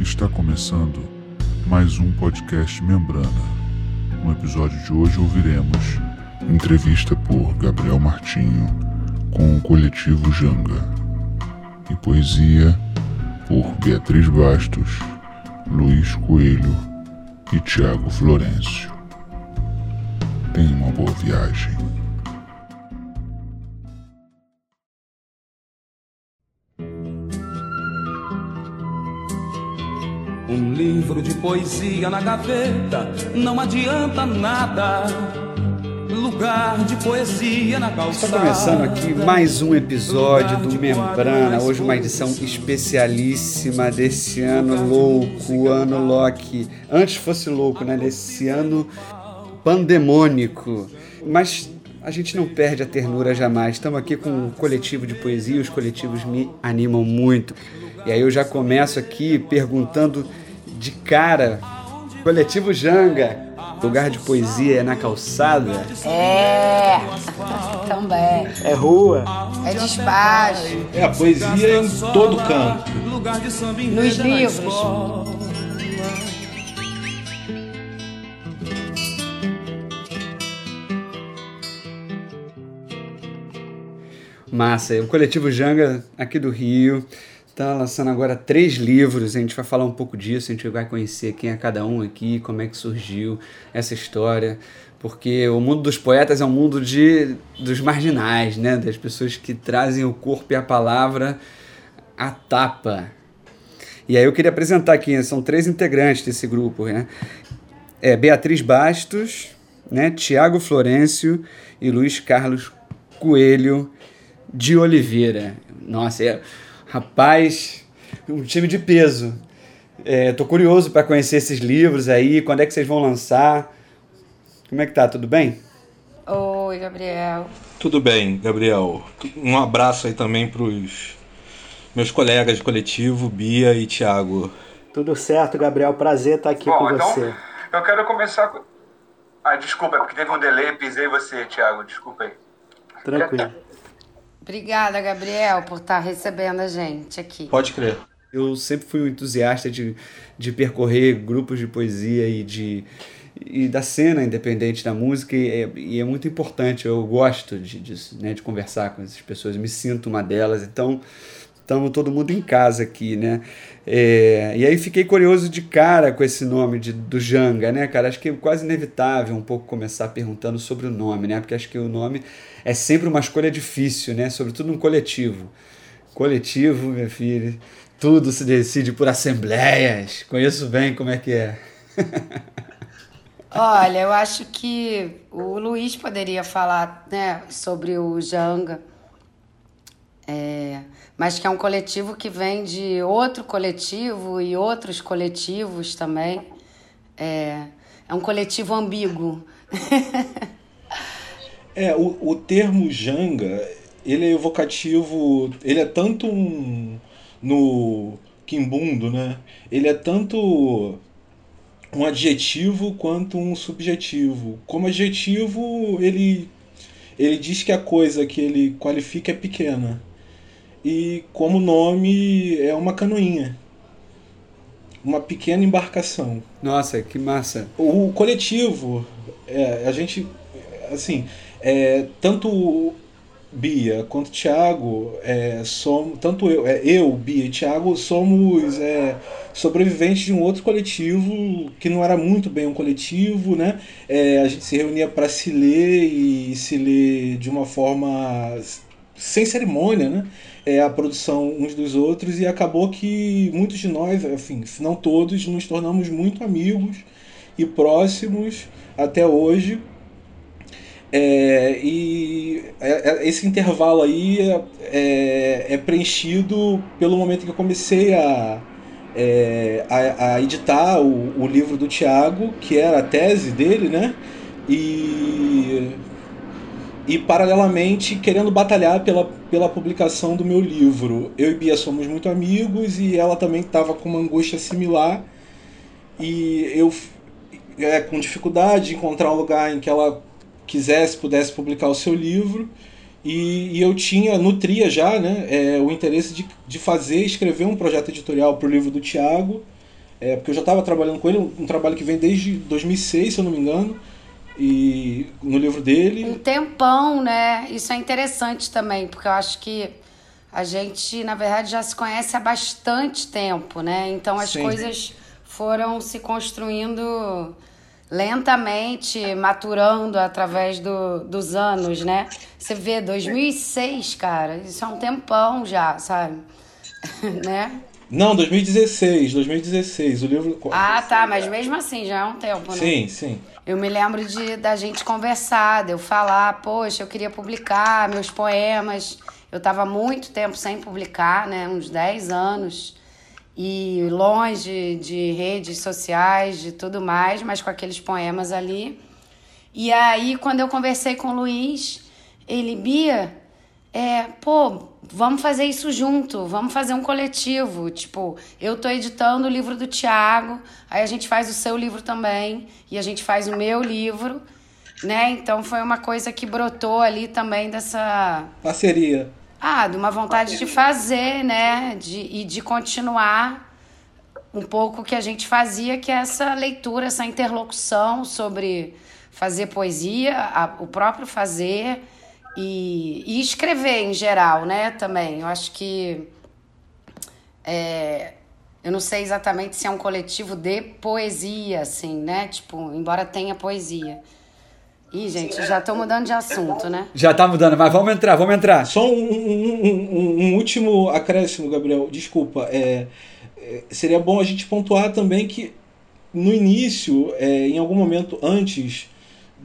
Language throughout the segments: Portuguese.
Está começando mais um podcast Membrana. No episódio de hoje ouviremos entrevista por Gabriel Martinho com o coletivo Janga e poesia por Beatriz Bastos, Luiz Coelho e Tiago Florencio. Tenha uma boa viagem. Um livro de poesia na gaveta não adianta nada. Lugar de poesia na calçada. Está começando aqui mais um episódio do Membrana. Hoje uma edição especialíssima desse ano louco, ano Loki. Antes fosse louco, né? Desse ano pandemônico. Mas a gente não perde a ternura jamais. Estamos aqui com um coletivo de poesia, os coletivos me animam muito. E aí eu já começo aqui perguntando de cara, coletivo Janga, lugar de poesia é na calçada? É, também. É rua? É despacho. É a poesia em todo canto. Nos livros. Massa, o coletivo Janga aqui do Rio está lançando agora três livros. A gente vai falar um pouco disso, a gente vai conhecer quem é cada um aqui, como é que surgiu essa história, porque o mundo dos poetas é um mundo de dos marginais, né, das pessoas que trazem o corpo e a palavra à tapa. E aí eu queria apresentar aqui, são três integrantes desse grupo, né? É Beatriz Bastos, né, Tiago Florencio e Luiz Carlos Coelho de Oliveira. Nossa, é, rapaz, um time de peso. É, tô curioso para conhecer esses livros aí, quando é que vocês vão lançar? Como é que tá? Tudo bem? Oi, Gabriel. Tudo bem, Gabriel. Um abraço aí também pros meus colegas de coletivo, Bia e Thiago. Tudo certo, Gabriel. Prazer estar aqui Bom, com então você. eu quero começar com. Ah, desculpa, é porque teve um delay, pisei você, Thiago. Desculpa aí. Tranquilo. Obrigada, Gabriel, por estar recebendo a gente aqui. Pode crer. Eu sempre fui um entusiasta de, de percorrer grupos de poesia e de e da cena independente da música e é, e é muito importante, eu gosto de, disso, né, de conversar com essas pessoas, eu me sinto uma delas, então estamos todo mundo em casa aqui, né? É, e aí fiquei curioso de cara com esse nome de, do Janga, né, cara? Acho que é quase inevitável um pouco começar perguntando sobre o nome, né? Porque acho que o nome é sempre uma escolha difícil, né? Sobretudo num coletivo. Coletivo, meu filho, tudo se decide por assembleias. Conheço bem como é que é. Olha, eu acho que o Luiz poderia falar né, sobre o Janga, é, mas que é um coletivo que vem de outro coletivo e outros coletivos também. É, é um coletivo ambíguo. É, o, o termo Janga, ele é evocativo, ele é tanto um, no quimbundo, né? Ele é tanto um adjetivo quanto um subjetivo. Como adjetivo, ele, ele diz que a coisa que ele qualifica é pequena. E como nome, é uma canoinha. Uma pequena embarcação. Nossa, que massa. O coletivo, é, a gente, assim, é, tanto Bia quanto Thiago, é, somos, tanto eu, é, eu, Bia e Thiago, somos é, sobreviventes de um outro coletivo que não era muito bem um coletivo, né? É, a gente se reunia para se ler e se ler de uma forma sem cerimônia, né? É, a produção uns dos outros e acabou que muitos de nós, enfim, se não todos, nos tornamos muito amigos e próximos até hoje. É, e esse intervalo aí é, é, é, preenchido pelo momento que eu comecei a, é, a, a, editar o, o livro do Tiago, que era a tese dele, né? E, e paralelamente querendo batalhar pela, pela publicação do meu livro. Eu e Bia somos muito amigos e ela também estava com uma angústia similar. E eu, é, com dificuldade de encontrar um lugar em que ela quisesse, pudesse publicar o seu livro. E, e, eu tinha, nutria já, né, é, o interesse de, de fazer, escrever um projeto editorial para o livro do Tiago, é, porque eu já estava trabalhando com ele, um, um, trabalho que vem desde 2006, se eu não me engano, e no livro dele. Um tempão, né? Isso é interessante também, porque eu acho que a gente, na verdade, já se conhece há bastante tempo, né? Então as Sim. coisas foram se construindo lentamente maturando através do, dos anos, né? Você vê 2006, cara, isso é um tempão já, sabe? né? Não, 2016, 2016, o livro. Ah, tá, mas mesmo assim já é um tempo, né? Sim, sim. Eu me lembro de da gente conversar, de eu falar, poxa, eu queria publicar meus poemas. Eu estava muito tempo sem publicar, né? Uns 10 anos e longe de redes sociais, de tudo mais, mas com aqueles poemas ali. E aí, quando eu conversei com o Luiz, ele, Bia, é, pô, vamos fazer isso junto, vamos fazer um coletivo. Tipo, eu tô editando o livro do Tiago, aí a gente faz o seu livro também, e a gente faz o meu livro, né? Então foi uma coisa que brotou ali também dessa. Parceria. Ah, de uma vontade de fazer, né? De, e de continuar um pouco o que a gente fazia, que é essa leitura, essa interlocução sobre fazer poesia, a, o próprio fazer e, e, escrever em geral, né? Também. Eu acho que. É, eu não sei exatamente se é um coletivo de poesia, assim, né? Tipo, embora tenha poesia. Ih, gente, já estou mudando de assunto, né? Já está mudando, mas vamos entrar, vamos entrar. Só um, um, um, um último acréscimo, Gabriel. Desculpa. É, é, seria bom a gente pontuar também que no início, é, em algum momento antes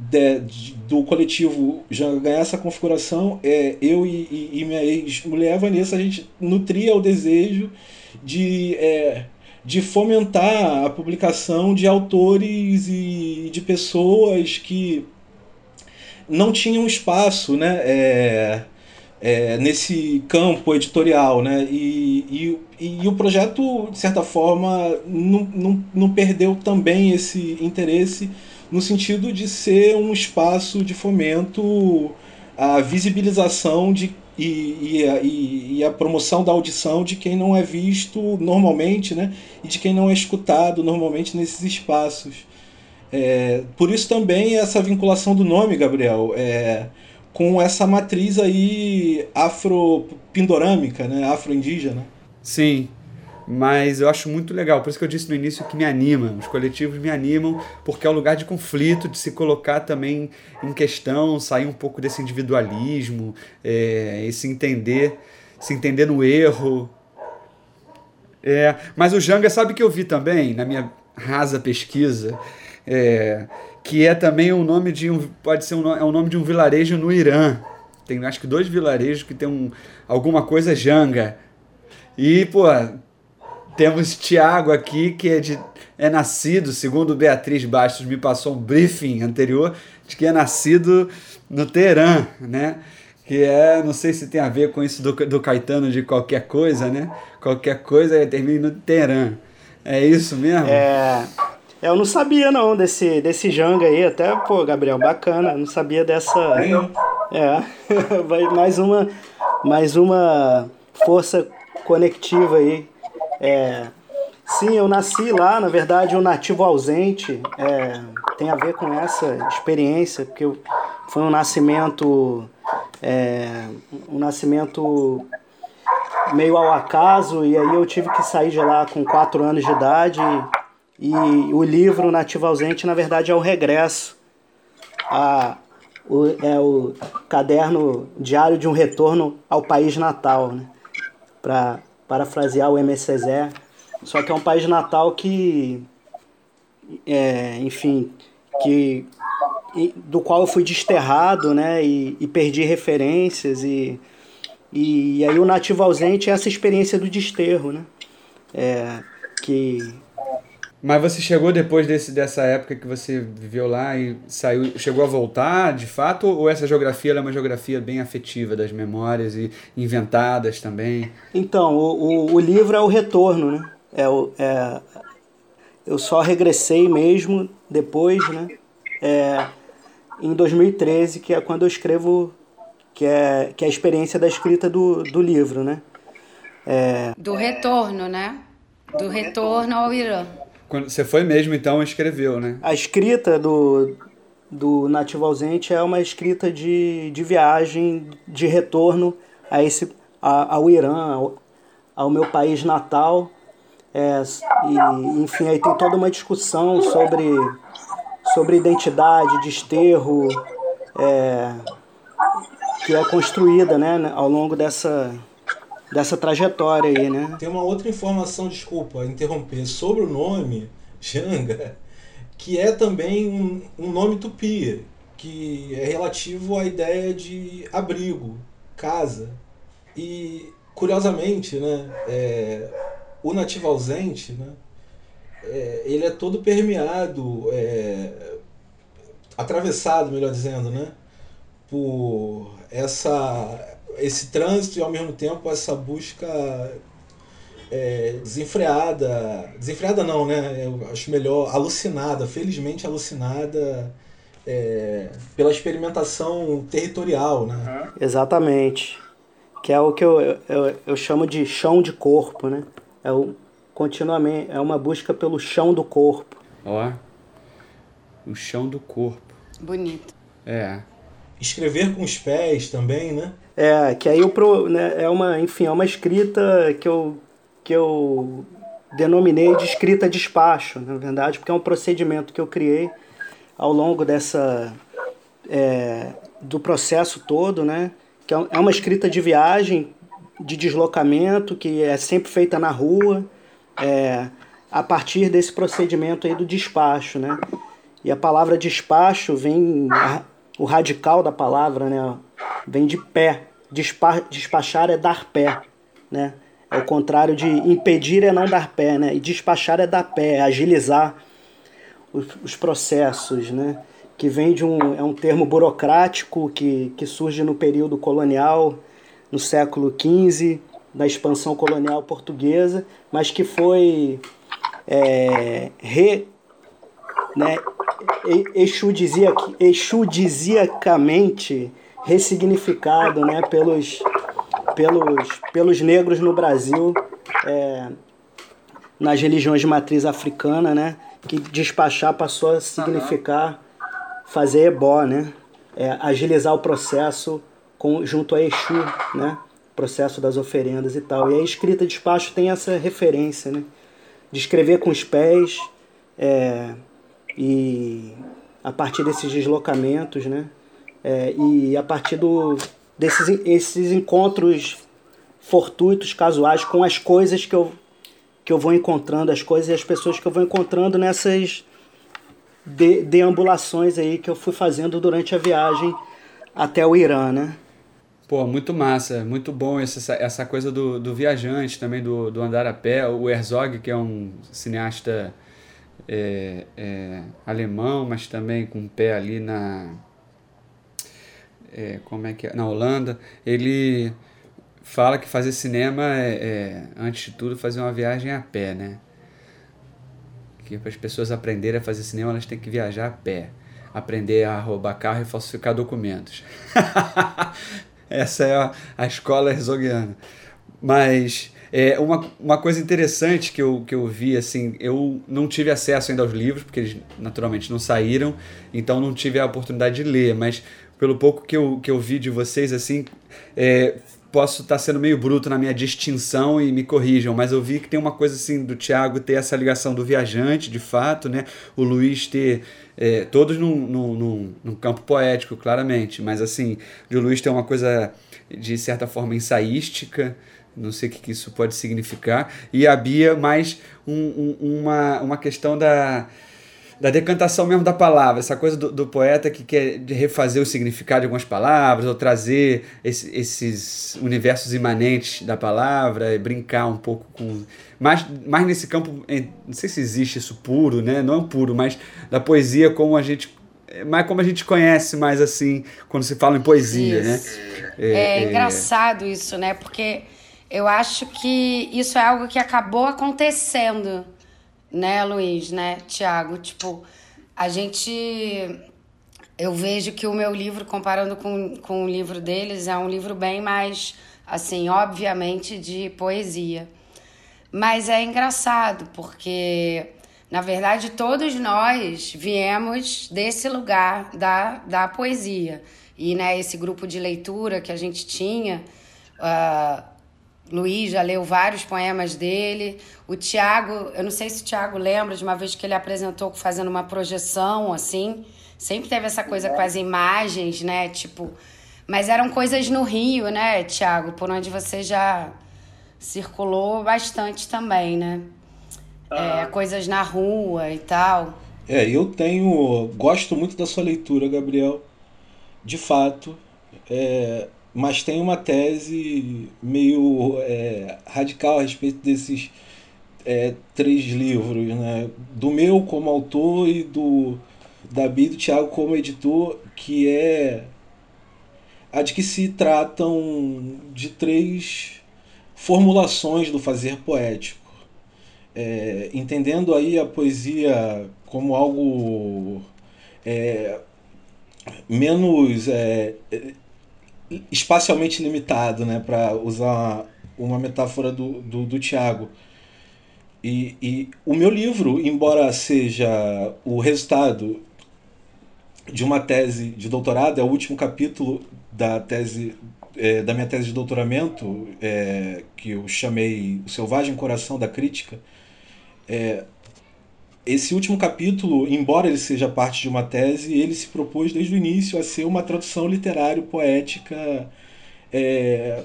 de, de, do coletivo já ganhar essa configuração, é, eu e, e, minha ex-mulher Vanessa, a gente nutria o desejo de, é, de fomentar a publicação de autores e de pessoas que não tinham espaço né, é, é, nesse campo editorial. Né, e, e, e, o projeto, de certa forma, não, não, não perdeu também esse interesse no sentido de ser um espaço de fomento à visibilização de, e, e, e, a promoção da audição de quem não é visto normalmente né, e de quem não é escutado normalmente nesses espaços. É, por isso também essa vinculação do nome, Gabriel, é, com essa matriz aí afro-pindorâmica, né, afro-indígena. Sim, mas eu acho muito legal, por isso que eu disse no início que me anima, os coletivos me animam, porque é um lugar de conflito, de se colocar também em questão, sair um pouco desse individualismo, é, e se entender, se entender no erro. É, mas o Janga sabe que eu vi também, na minha rasa pesquisa, é, que é também o nome de um. Pode ser um, é o nome de um vilarejo no Irã. Tem acho que dois vilarejos que tem um, alguma coisa janga. E, pô, temos Tiago aqui, que é, de, é nascido, segundo Beatriz Bastos me passou um briefing anterior, de que é nascido no Teherã, né? Que é, não sei se tem a ver com isso do, do Caetano de qualquer coisa, né? Qualquer coisa termina no Teherã. É isso mesmo? É, é, eu não sabia não desse, desse Janga aí, até, pô, Gabriel, bacana, não sabia dessa. É, vai mais uma, mais uma força conectiva aí. É, sim, eu nasci lá, na verdade, um nativo ausente, é, tem a ver com essa experiência, porque foi um nascimento, é, um nascimento meio ao acaso, e aí eu tive que sair de lá com 4 anos de idade e o livro Nativo Ausente, na verdade, é o regresso. A, o, é o caderno diário de um retorno ao país natal, né? para parafrasear o M. César. Só que é um país natal que, é, enfim, que do qual eu fui desterrado, né, e, e perdi referências e, e, e, aí o nativo ausente é essa experiência do desterro, né, é, que mas você chegou depois desse, dessa época que você viveu lá e saiu, chegou a voltar de fato? Ou essa geografia é uma geografia bem afetiva das memórias e inventadas também? Então, o, o, o livro é o retorno, né? É, o, é, eu só regressei mesmo depois, né? É, em 2013, que é quando eu escrevo que é, que é a experiência da escrita do, do livro, né? É... Do retorno, né? Do retorno ao Irã. Quando você foi mesmo, então, escreveu, né? A escrita do, do Nativo Ausente é uma escrita de, de viagem, de retorno a esse, a, ao Irã, ao, ao meu país natal. É, e, enfim, aí tem toda uma discussão sobre, sobre identidade, desterro, é, que é construída né, ao longo dessa, dessa trajetória aí, né? Tem uma outra informação, desculpa interromper, sobre o nome Janga, que é também um, um nome tupi, que é relativo à ideia de abrigo, casa. E, curiosamente, né, é, o nativo ausente, né, é, ele é todo permeado, é, atravessado, melhor dizendo, né, por essa, esse trânsito e ao mesmo tempo essa busca é, desenfreada, desenfreada não, né? Eu acho melhor, alucinada, felizmente alucinada é, pela experimentação territorial, né? Exatamente. Que é o que eu, eu, eu chamo de chão de corpo, né? É o, continuamente, é uma busca pelo chão do corpo. Ó, o chão do corpo. Bonito. É. Escrever com os pés também, né? É, que aí eu, né, é uma, enfim, é uma escrita que eu que eu denominei de escrita despacho, na verdade, porque é um procedimento que eu criei ao longo dessa é, do processo todo, né? Que é, é uma escrita de viagem, de deslocamento, que é sempre feita na rua, é, a partir desse procedimento aí do despacho, né? E a palavra despacho vem o radical da palavra, né? Vem de pé. Despa, despachar é dar pé, né? É o contrário de impedir é não dar pé, né? E despachar é dar pé, é agilizar os, os processos, né? Que vem de um, é um termo burocrático que, que surge no período colonial, no século XV, da expansão colonial portuguesa, mas que foi é, re, né, exudiziacamente ressignificado né, pelos pelos, pelos negros no Brasil, é, nas religiões de matriz africana, né? Que despachar passou a significar fazer ebó, né? É, agilizar o processo com, junto a Exu, né? Processo das oferendas e tal. E a escrita despacho tem essa referência, né? De escrever com os pés é, e a partir desses deslocamentos, né? É, e a partir do, desses esses encontros fortuitos, casuais com as coisas que eu, que eu vou encontrando, as coisas e as pessoas que eu vou encontrando nessas de, deambulações aí que eu fui fazendo durante a viagem até o Irã, né? Pô, muito massa, muito bom essa, essa coisa do, do viajante também, do, do andar a pé. O Herzog, que é um cineasta é, é, alemão, mas também com o pé ali na, é, como é que é? na Holanda, ele fala que fazer cinema é, é, antes de tudo, fazer uma viagem a pé, né? Que para as pessoas aprenderem a fazer cinema, elas têm que viajar a pé. Aprender a roubar carro e falsificar documentos. Essa é a, a escola herzogiana. Mas é, uma, uma coisa interessante que eu, que eu vi, assim, eu não tive acesso ainda aos livros, porque eles naturalmente não saíram, então não tive a oportunidade de ler, mas pelo pouco que eu, que eu vi de vocês, assim, é, posso estar tá sendo meio bruto na minha distinção e me corrijam, mas eu vi que tem uma coisa assim do Tiago ter essa ligação do viajante, de fato, né? O Luiz ter. É, todos num, num, num, campo poético, claramente, mas assim, o Luiz ter uma coisa de certa forma ensaística, não sei o que, que isso pode significar, e a Bia mais um, um, uma, uma questão da da decantação mesmo da palavra, essa coisa do, do, poeta que quer refazer o significado de algumas palavras, ou trazer esse, esses universos imanentes da palavra, e brincar um pouco com. Mais, mais nesse campo, não sei se existe isso puro, né? Não é puro, mas da poesia como a gente. Mais como a gente conhece mais assim, quando se fala em poesia, né? isso. né? É, é, é engraçado isso, né? Porque eu acho que isso é algo que acabou acontecendo né, Luiz, né, Tiago? Tipo, a gente eu vejo que o meu livro, comparando com, com o livro deles, é um livro bem mais, assim, obviamente, de poesia. Mas é engraçado, porque, na verdade, todos nós viemos desse lugar da, da poesia. E né, esse grupo de leitura que a gente tinha, uh, Luiz já leu vários poemas dele. O Tiago, eu não sei se o Tiago lembra de uma vez que ele apresentou fazendo uma projeção, assim, Sempre teve essa coisa com as imagens, né? Tipo. Mas eram coisas no Rio, né, Tiago? Por onde você já circulou bastante também, né? Ah. É, coisas na rua e tal. É, eu tenho. Gosto muito da sua leitura, Gabriel. De fato. É, mas tem uma tese meio é, radical a respeito desses é, três livros, né? Do meu como autor e do Davi e do Thiago como editor, que é a de que se tratam de três formulações do fazer poético. É, entendendo aí a poesia como algo é, menos é, espacialmente limitado, né, para usar uma metáfora do, do, do Tiago. E, e o meu livro, embora seja o resultado de uma tese de doutorado, é o último capítulo da tese é, da minha tese de doutoramento, é, que eu chamei O Selvagem Coração da Crítica. É, esse último capítulo, embora ele seja parte de uma tese, ele se propôs desde o início a ser uma tradução literário-poética é,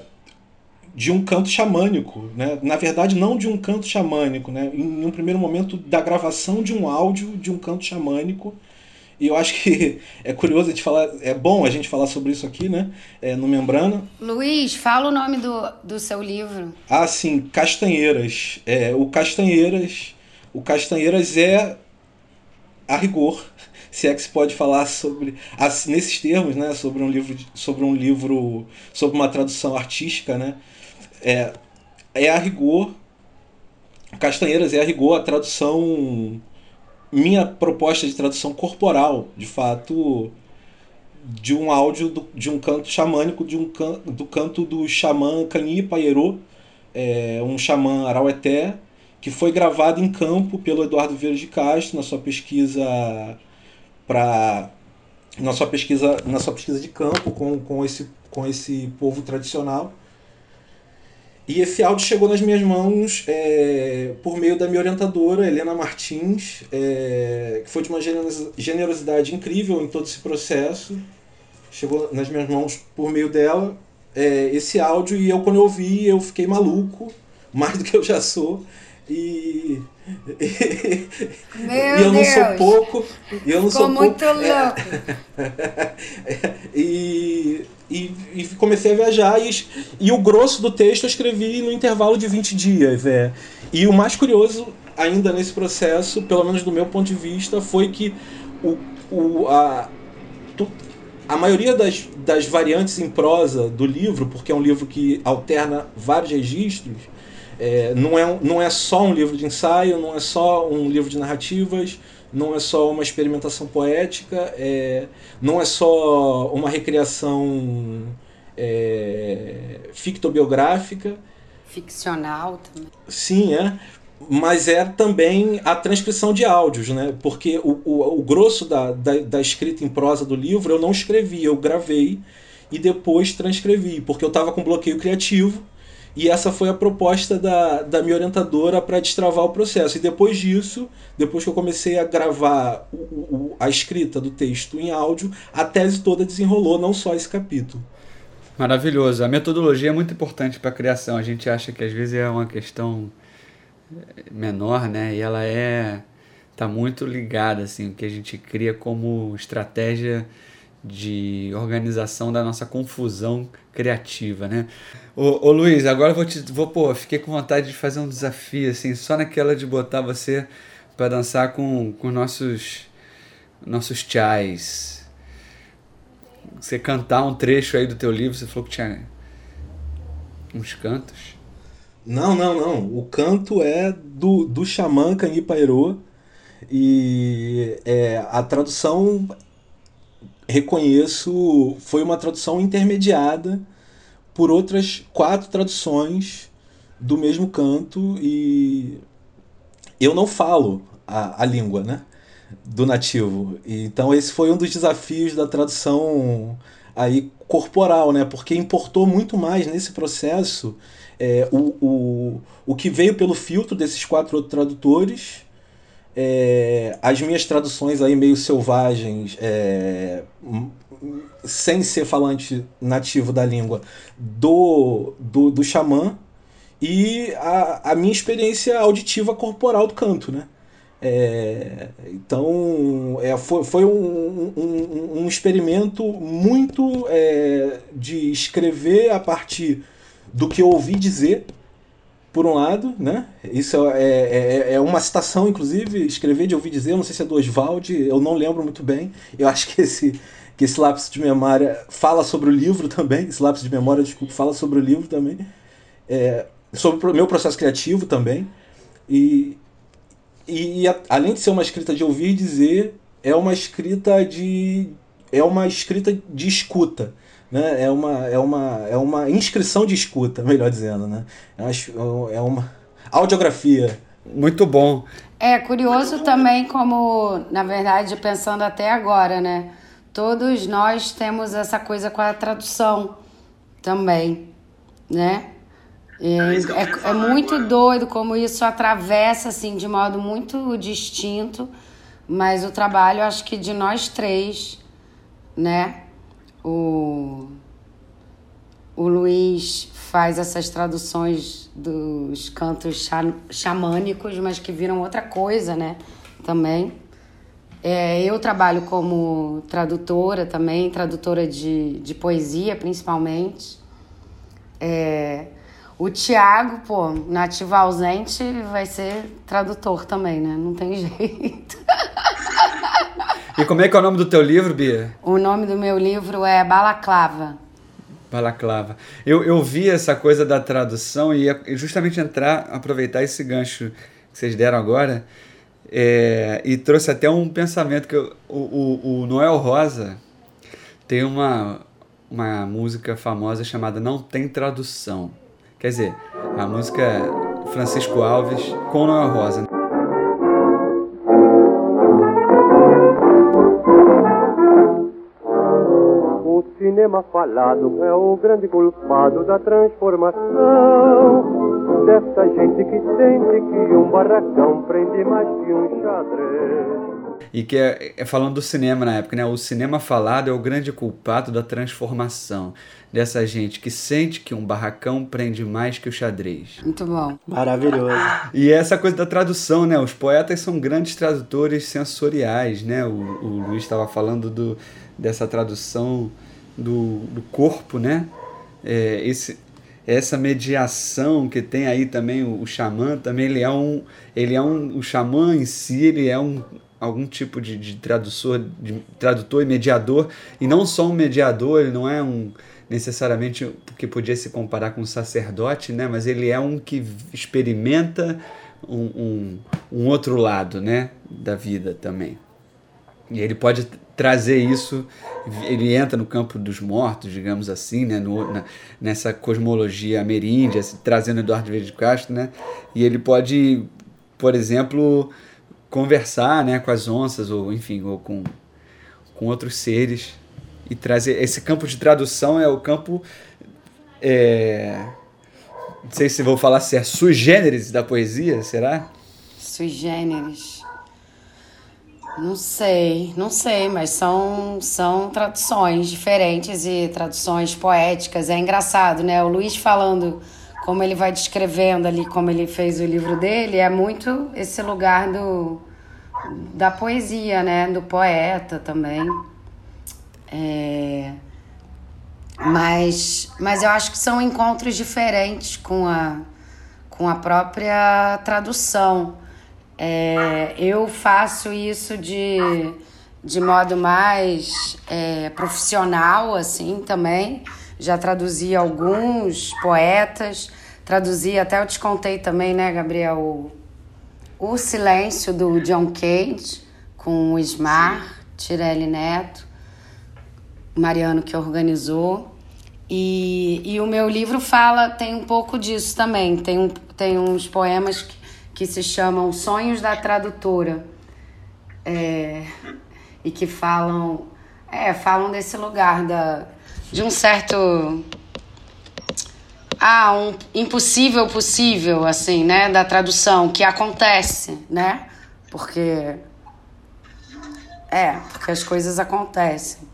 de um canto xamânico. Né? Na verdade, não de um canto xamânico, né? em um primeiro momento, da gravação de um áudio de um canto xamânico e eu acho que é curioso a gente falar, é bom a gente falar sobre isso aqui, né? É, no Membrana. Luiz, fala o nome do, do seu livro. Ah, sim, Castanheiras. É, o Castanheiras. O Castanheiras é a rigor, se é que se pode falar sobre nesses termos, né? Sobre um livro, sobre um livro, sobre uma tradução artística, né? É, é a rigor. Castanheiras é a rigor a tradução minha proposta de tradução corporal, de fato, de um áudio do, de um canto xamânico, de um can, do canto do xamã Cani Paierô, é, um xamã araueté, que foi gravado em campo pelo Eduardo Vieira de Castro na sua pesquisa para na sua pesquisa na sua pesquisa de campo com, com esse com esse povo tradicional e esse áudio chegou nas minhas mãos é, por meio da minha orientadora, Helena Martins, é, que foi de uma generosidade incrível em todo esse processo. Chegou nas minhas mãos por meio dela é, esse áudio e eu, quando eu ouvi, eu fiquei maluco, mais do que eu já sou. E, e, e eu não Deus. sou pouco. E eu não Ficou sou muito pouco. louco. e, e, e comecei a viajar. E, e o grosso do texto eu escrevi no intervalo de 20 dias. É. E o mais curioso ainda nesse processo, pelo menos do meu ponto de vista, foi que o, o, a, a maioria das, das variantes em prosa do livro, porque é um livro que alterna vários registros, é, não, é, não é só um livro de ensaio, não é só um livro de narrativas, não é só uma experimentação poética, é, não é só uma recriação é, fictobiográfica. Ficcional também. Sim, é. Mas é também a transcrição de áudios, né? Porque o, o, o grosso da, da, da escrita em prosa do livro eu não escrevi, eu gravei e depois transcrevi, porque eu estava com bloqueio criativo e essa foi a proposta da, da minha orientadora para destravar o processo. E depois disso, depois que eu comecei a gravar o, o, a escrita do texto em áudio, a tese toda desenrolou, não só esse capítulo. Maravilhoso. A metodologia é muito importante para a criação. A gente acha que às vezes é uma questão menor, né? E ela é tá muito ligada assim, o que a gente cria como estratégia de organização da nossa confusão criativa, né? Ô, ô Luiz, agora eu vou te. Vou, pô, fiquei com vontade de fazer um desafio, assim, só naquela de botar você para dançar com, com nossos nossos chais. Você cantar um trecho aí do teu livro, você falou que tinha uns cantos. Não, não, não. O canto é do, do xamã Canipairô e é, a tradução reconheço, foi uma tradução intermediada por outras quatro traduções do mesmo canto e eu não falo a, a língua, né? Do nativo. Então esse foi um dos desafios da tradução aí corporal, né? Porque importou muito mais nesse processo é, o, o, o que veio pelo filtro desses quatro outros tradutores, é, as minhas traduções aí meio selvagens, é, sem ser falante nativo da língua, do, do, do xamã, e a, a minha experiência auditiva corporal do canto, né? É, então é, foi, foi um, um, um experimento muito é, de escrever a partir do que eu ouvi dizer, por um lado, né? Isso é, é, é, é uma citação, inclusive, escrever de ouvir dizer, não sei se é do Oswald, eu não lembro muito bem. Eu acho que esse, que esse lápis de memória fala sobre o livro também, esse lápis de memória, desculpa, fala sobre o livro também. É, sobre o meu processo criativo também. E, e, e a, além de ser uma escrita de ouvir dizer, é uma escrita de é uma escrita de escuta, né? É uma é uma é uma inscrição de escuta, melhor dizendo, né? É uma, é uma audiografia. Muito bom. É curioso também como, na verdade, pensando até agora, né? Todos nós temos essa coisa com a tradução também, né? É, é, é, muito doido como isso atravessa assim de modo muito distinto, mas o trabalho acho que de nós três, né? O, o Luiz faz essas traduções dos cantos xamânicos, mas que viram outra coisa, né? Também. É, eu trabalho como tradutora também, tradutora de, de poesia principalmente. É, o Tiago, pô, nativo ausente, vai ser tradutor também, né? Não tem jeito. E como é que é o nome do teu livro, Bia? O nome do meu livro é Balaclava. Balaclava. Eu, eu vi essa coisa da tradução e ia justamente entrar, aproveitar esse gancho que vocês deram agora é, e trouxe até um pensamento que eu, o, o, o Noel Rosa tem uma, uma música famosa chamada Não Tem Tradução. Quer dizer, a música é Francisco Alves com Noel Rosa. O cinema falado é o grande culpado da transformação dessa gente que sente que um barracão prende mais que um xadrez. E que é, é, falando do cinema na época, né? O cinema falado é o grande culpado da transformação dessa gente que sente que um barracão prende mais que o xadrez. Muito bom. Maravilhoso. E essa coisa da tradução, né? Os poetas são grandes tradutores sensoriais, né? O, o Luiz estava falando do, dessa tradução do, do corpo, né? É, esse, essa mediação que tem aí também o, o xamã também ele é um ele é um o xamã em si ele é um algum tipo de, de tradutor de tradutor e mediador e não só um mediador ele não é um necessariamente porque podia se comparar com um sacerdote, né? Mas ele é um que experimenta um, um, um outro lado, né? Da vida também. E ele pode trazer isso, ele entra no campo dos mortos, digamos assim, né? No, na, nessa cosmologia ameríndia, trazendo Eduardo Verde Castro, né? E ele pode, por exemplo, conversar né, com as onças, ou enfim, ou com, com outros seres e trazer. Esse campo de tradução é o campo. É, não sei se vou falar se é sui generis da poesia, será? Sui generis. Não sei, não sei, mas são, são traduções diferentes e traduções poéticas. É engraçado, né? O Luiz falando como ele vai descrevendo ali, como ele fez o livro dele, é muito esse lugar do, da poesia, né? Do poeta também. É... Mas, mas eu acho que são encontros diferentes com a, com a própria tradução. É, eu faço isso de, de modo mais é, profissional, assim, também. Já traduzi alguns poetas, traduzi, até eu te contei também, né, Gabriel, o, o Silêncio, do John Cage, com o Ismar Tirelli Neto. Mariano que organizou. E, e o meu livro fala, tem um pouco disso também. Tem, tem uns poemas que, que se chamam Sonhos da Tradutora. É, e que falam, é, falam desse lugar da, de um certo ah, um impossível possível, assim, né, da tradução, que acontece, né? Porque. É, porque as coisas acontecem.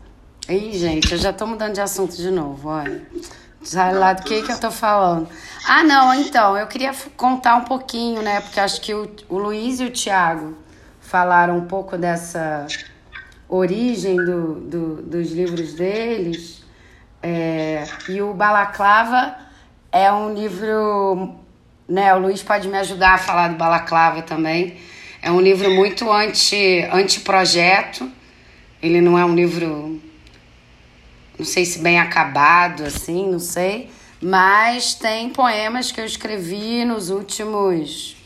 Ih, gente, eu já tô mudando de assunto de novo, olha. Sabe lá do que que eu tô falando? Ah, não, então, eu queria contar um pouquinho, né? Porque acho que o, o Luiz e o Tiago falaram um pouco dessa origem do, do dos livros deles. É, e o Balaclava é um livro, né? O Luiz pode me ajudar a falar do Balaclava também. É um livro muito anti, anti-projeto. Ele não é um livro, não sei se bem acabado, assim, não sei. Mas tem poemas que eu escrevi nos últimos,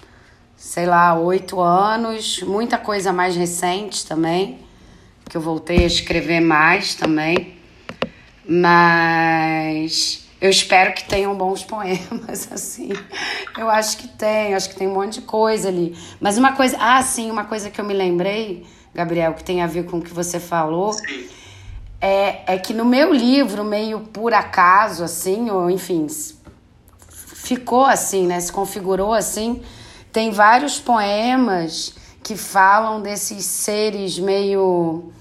sei lá, oito anos. Muita coisa mais recente também, que eu voltei a escrever mais também. Mas eu espero que tenham bons poemas, assim. Eu acho que tem, acho que tem um monte de coisa ali. Mas uma coisa, ah, sim, uma coisa que eu me lembrei, Gabriel, que tem a ver com o que você falou, é, é que no meu livro, meio por acaso, assim, ou enfim, ficou assim, né? Se configurou assim. Tem vários poemas que falam desses seres meio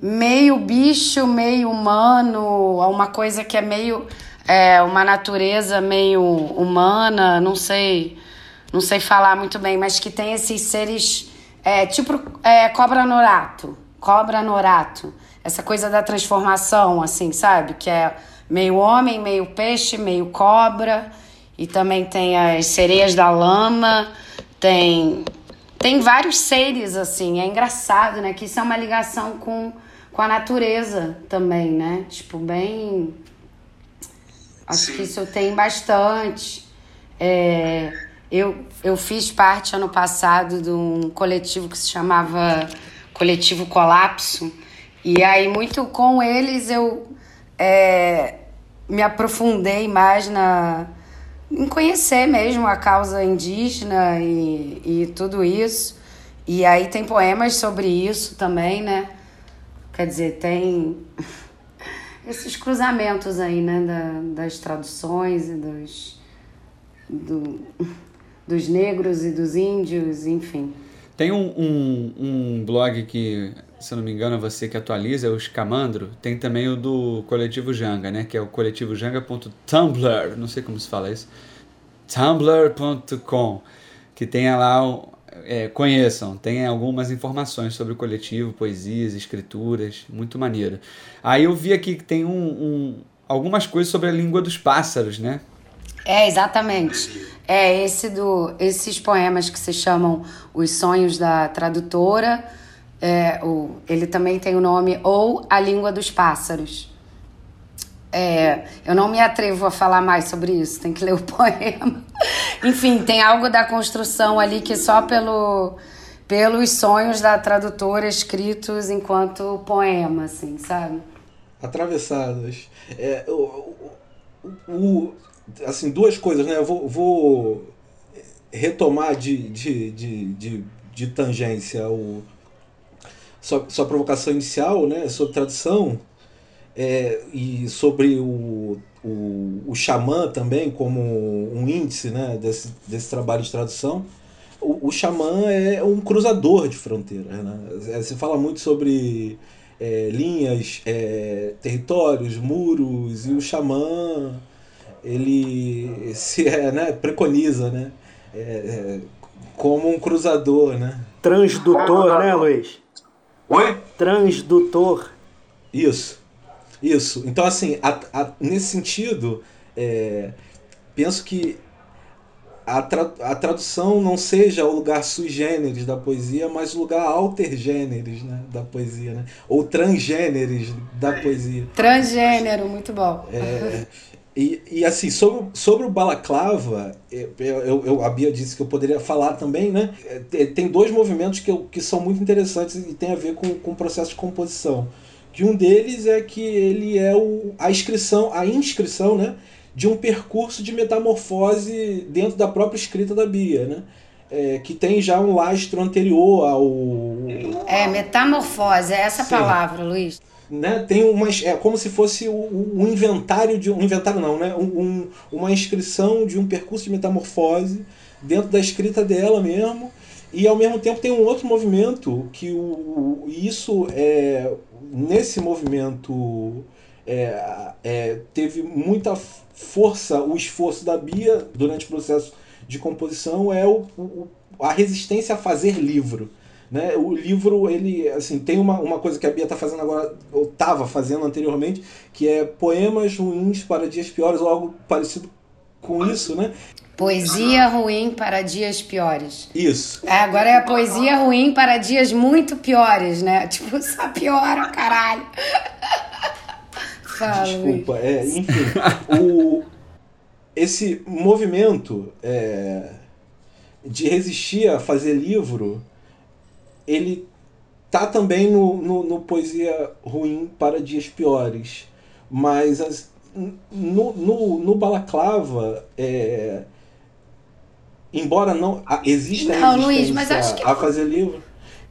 meio bicho, meio humano, uma coisa que é meio é, uma natureza meio humana, não sei, não sei falar muito bem, mas que tem esses seres é, tipo é, cobra norato, cobra norato, essa coisa da transformação, assim, sabe? Que é meio homem, meio peixe, meio cobra, e também tem as sereias da lama, tem tem vários seres assim, é engraçado, né? Que isso é uma ligação com, com a natureza também, né? Tipo, bem Acho Sim. que isso tem bastante. É, eu, eu fiz parte ano passado de um coletivo que se chamava Coletivo Colapso. E aí, muito com eles, eu é, me aprofundei mais na, em conhecer mesmo a causa indígena e, e tudo isso. E aí tem poemas sobre isso também, né? Quer dizer, tem esses cruzamentos aí, né, da, das traduções e dos, do, dos negros e dos índios, enfim. Tem um, um, um, blog que, se eu não me engano, é você que atualiza, é o Escamandro. Tem também o do Coletivo Janga, né? Que é o coletivojanga.tumblr, não sei como se fala isso. tumblr.com, que tem lá é, conheçam, tem algumas informações sobre o coletivo, poesias, escrituras, muito maneiro. Aí eu vi aqui que tem um, um, algumas coisas sobre a língua dos pássaros, né? É, exatamente. É esse do, esses poemas que se chamam Os Sonhos da Tradutora. É, o, ele também tem o nome Ou a Língua dos Pássaros. É, eu não me atrevo a falar mais sobre isso, tem que ler o poema. Enfim, tem algo da construção ali que só pelo, pelos sonhos da tradutora escritos enquanto poema, assim, sabe? Atravessadas. É, o, o, o, assim, duas coisas, né? Eu vou, vou retomar de, de, de, de, de tangência o, sua, sua provocação inicial, né? Sobre tradução é, e sobre o, o, o xamã também como um índice né, desse, desse trabalho de tradução. O, o xamã é um cruzador de fronteiras. Né? É, se fala muito sobre é, linhas, é, territórios, muros, e o xamã ele se é, né, preconiza né, é, é, como um cruzador. Né? Transdutor, né, Luiz? Oi? Transdutor. Isso. Isso. Então, assim, a, a, nesse sentido, é, penso que a, tra, a tradução não seja o lugar sui generis da poesia, mas o lugar alter generis né, da poesia, né? ou transgêneres da poesia. Transgênero, muito bom. É, e, e assim, sobre, sobre o balaclava, eu, eu, eu, a Bia disse que eu poderia falar também, né? É, tem dois movimentos que, eu, que são muito interessantes e tem a ver com, com o processo de composição Que um deles é que ele é o, a inscrição, a inscrição, né, de um percurso de metamorfose dentro da própria escrita da Bia, né? É, que tem já um lastro anterior ao. É, metamorfose, é essa Sim. palavra, Luiz. Né, tem uma, é como se fosse um inventário de um inventário não, né, um, uma inscrição de um percurso de metamorfose dentro da escrita dela mesmo e ao mesmo tempo tem um outro movimento que o, isso é nesse movimento é, é, teve muita força o esforço da Bia durante o processo de composição é o, o a resistência a fazer livro. Né? O livro, ele assim, tem uma, uma coisa que a Bia está fazendo agora, ou estava fazendo anteriormente, que é poemas ruins para dias piores, ou algo parecido com isso, né? Poesia ruim para dias piores. Isso. É, agora é a poesia ruim para dias muito piores, né? Tipo, só piora, caralho. Fala, Desculpa, é, enfim. o, esse movimento é, de resistir a fazer livro, ele tá também no, no, no Poesia Ruim para Dias Piores. Mas as, no, no, no Balaclava, é, embora não exista não, Luiz, mas acho que a fazer livro.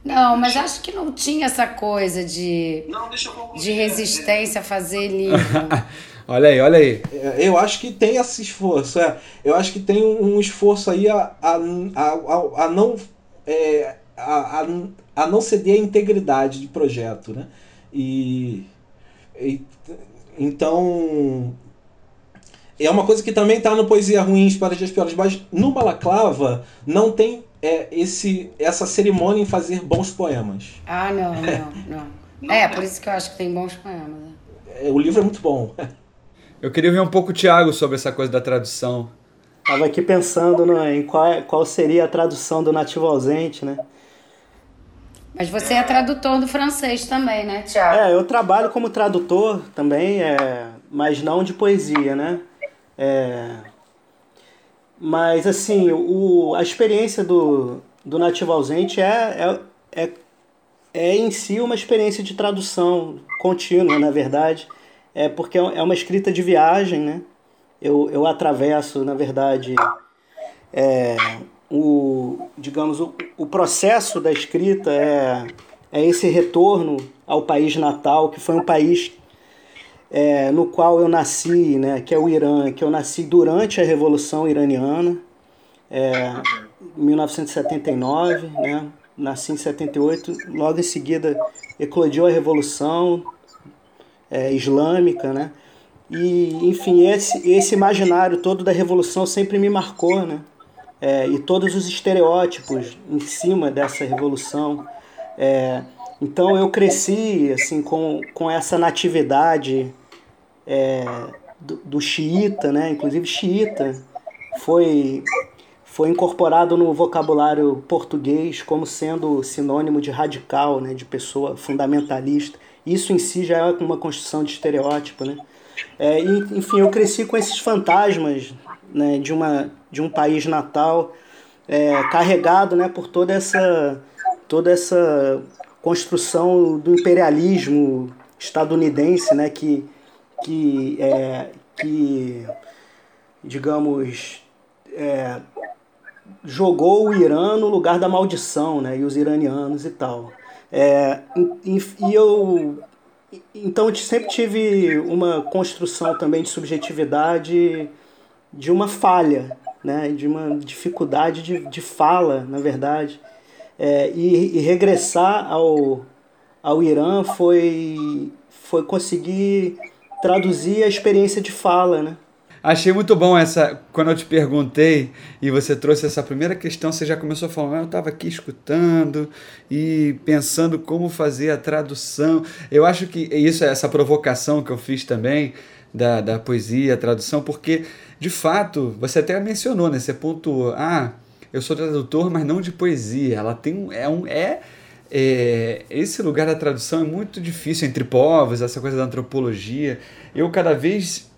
Não, mas acho que não tinha essa coisa de, não, de resistência a fazer livro. olha aí, olha aí. É, eu acho que tem esse esforço. É. Eu acho que tem um esforço aí a, a, a, a não. É, a, a, a não ceder a integridade de projeto, né? E, e então é uma coisa que também está no Poesia Ruins para Dias Piores, mas no Balaclava não tem é, esse, essa cerimônia em fazer bons poemas. Ah, não, não, não. É, por isso que eu acho que tem bons poemas. Né? É, o livro é muito bom. Eu queria ver um pouco o Thiago sobre essa coisa da tradução. Estava aqui pensando no, em qual, qual seria a tradução do nativo ausente, né? Mas você é tradutor do francês também, né, Thiago? É, eu trabalho como tradutor também, é, mas não de poesia, né? É, mas, assim, o, a experiência do, do nativo ausente é, é, é, é em si uma experiência de tradução contínua, na verdade. É porque é uma escrita de viagem, né? Eu, eu atravesso, na verdade, é, o, digamos, o, o processo da escrita é, é esse retorno ao país natal, que foi um país é, no qual eu nasci, né, que é o Irã, que eu nasci durante a Revolução Iraniana, é, 1979, né, nasci em 78, logo em seguida eclodiu a Revolução é, Islâmica, né, e enfim, esse, esse imaginário todo da Revolução sempre me marcou, né, é, e todos os estereótipos em cima dessa Revolução, é, então eu cresci assim com, com essa natividade é, do, do xiita, né? Inclusive xiita foi foi incorporado no vocabulário português como sendo sinônimo de radical, né? De pessoa fundamentalista. Isso em si já é uma construção de estereótipo, né? É, enfim, eu cresci com esses fantasmas né, de, uma, de um país natal é, carregado né, por toda essa, toda essa construção do imperialismo estadunidense, né, que, que, é, que digamos, é, jogou o Irã no lugar da maldição, né, e os iranianos e tal. É, e, e eu então eu sempre tive uma construção também de subjetividade de uma falha, né, de uma dificuldade de, de fala, na verdade. É, e, e, regressar ao, ao Irã foi, foi conseguir traduzir a experiência de fala, né? Achei muito bom essa. Quando eu te perguntei e você trouxe essa primeira questão, você já começou a falar, eu estava aqui escutando e pensando como fazer a tradução. Eu acho que isso é essa provocação que eu fiz também da, da poesia, a tradução, porque de fato, você até mencionou, né? Você pontuou, ah, eu sou tradutor, mas não de poesia. Ela tem um. É um é, é, esse lugar da tradução é muito difícil entre povos, essa coisa da antropologia. Eu cada vez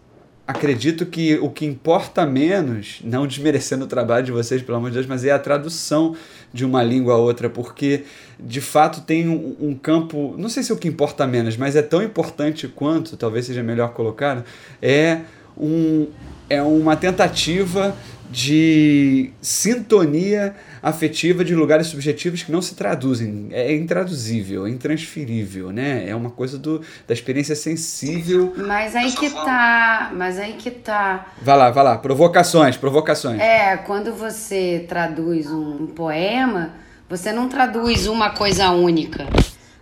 acredito que o que importa menos, não desmerecendo o trabalho de vocês, pelo amor de Deus, mas é a tradução de uma língua a outra, porque de fato tem um, um campo, não sei se é o que importa menos, mas é tão importante quanto, talvez seja melhor colocado, é, um, é uma tentativa de sintonia afetiva de lugares subjetivos que não se traduzem. É intraduzível, é intransferível, né? É uma coisa do, da experiência sensível. Mas aí que tá, mas aí que tá. Vai lá, vai lá, provocações, provocações. É, quando você traduz um, um poema, você não traduz uma coisa única.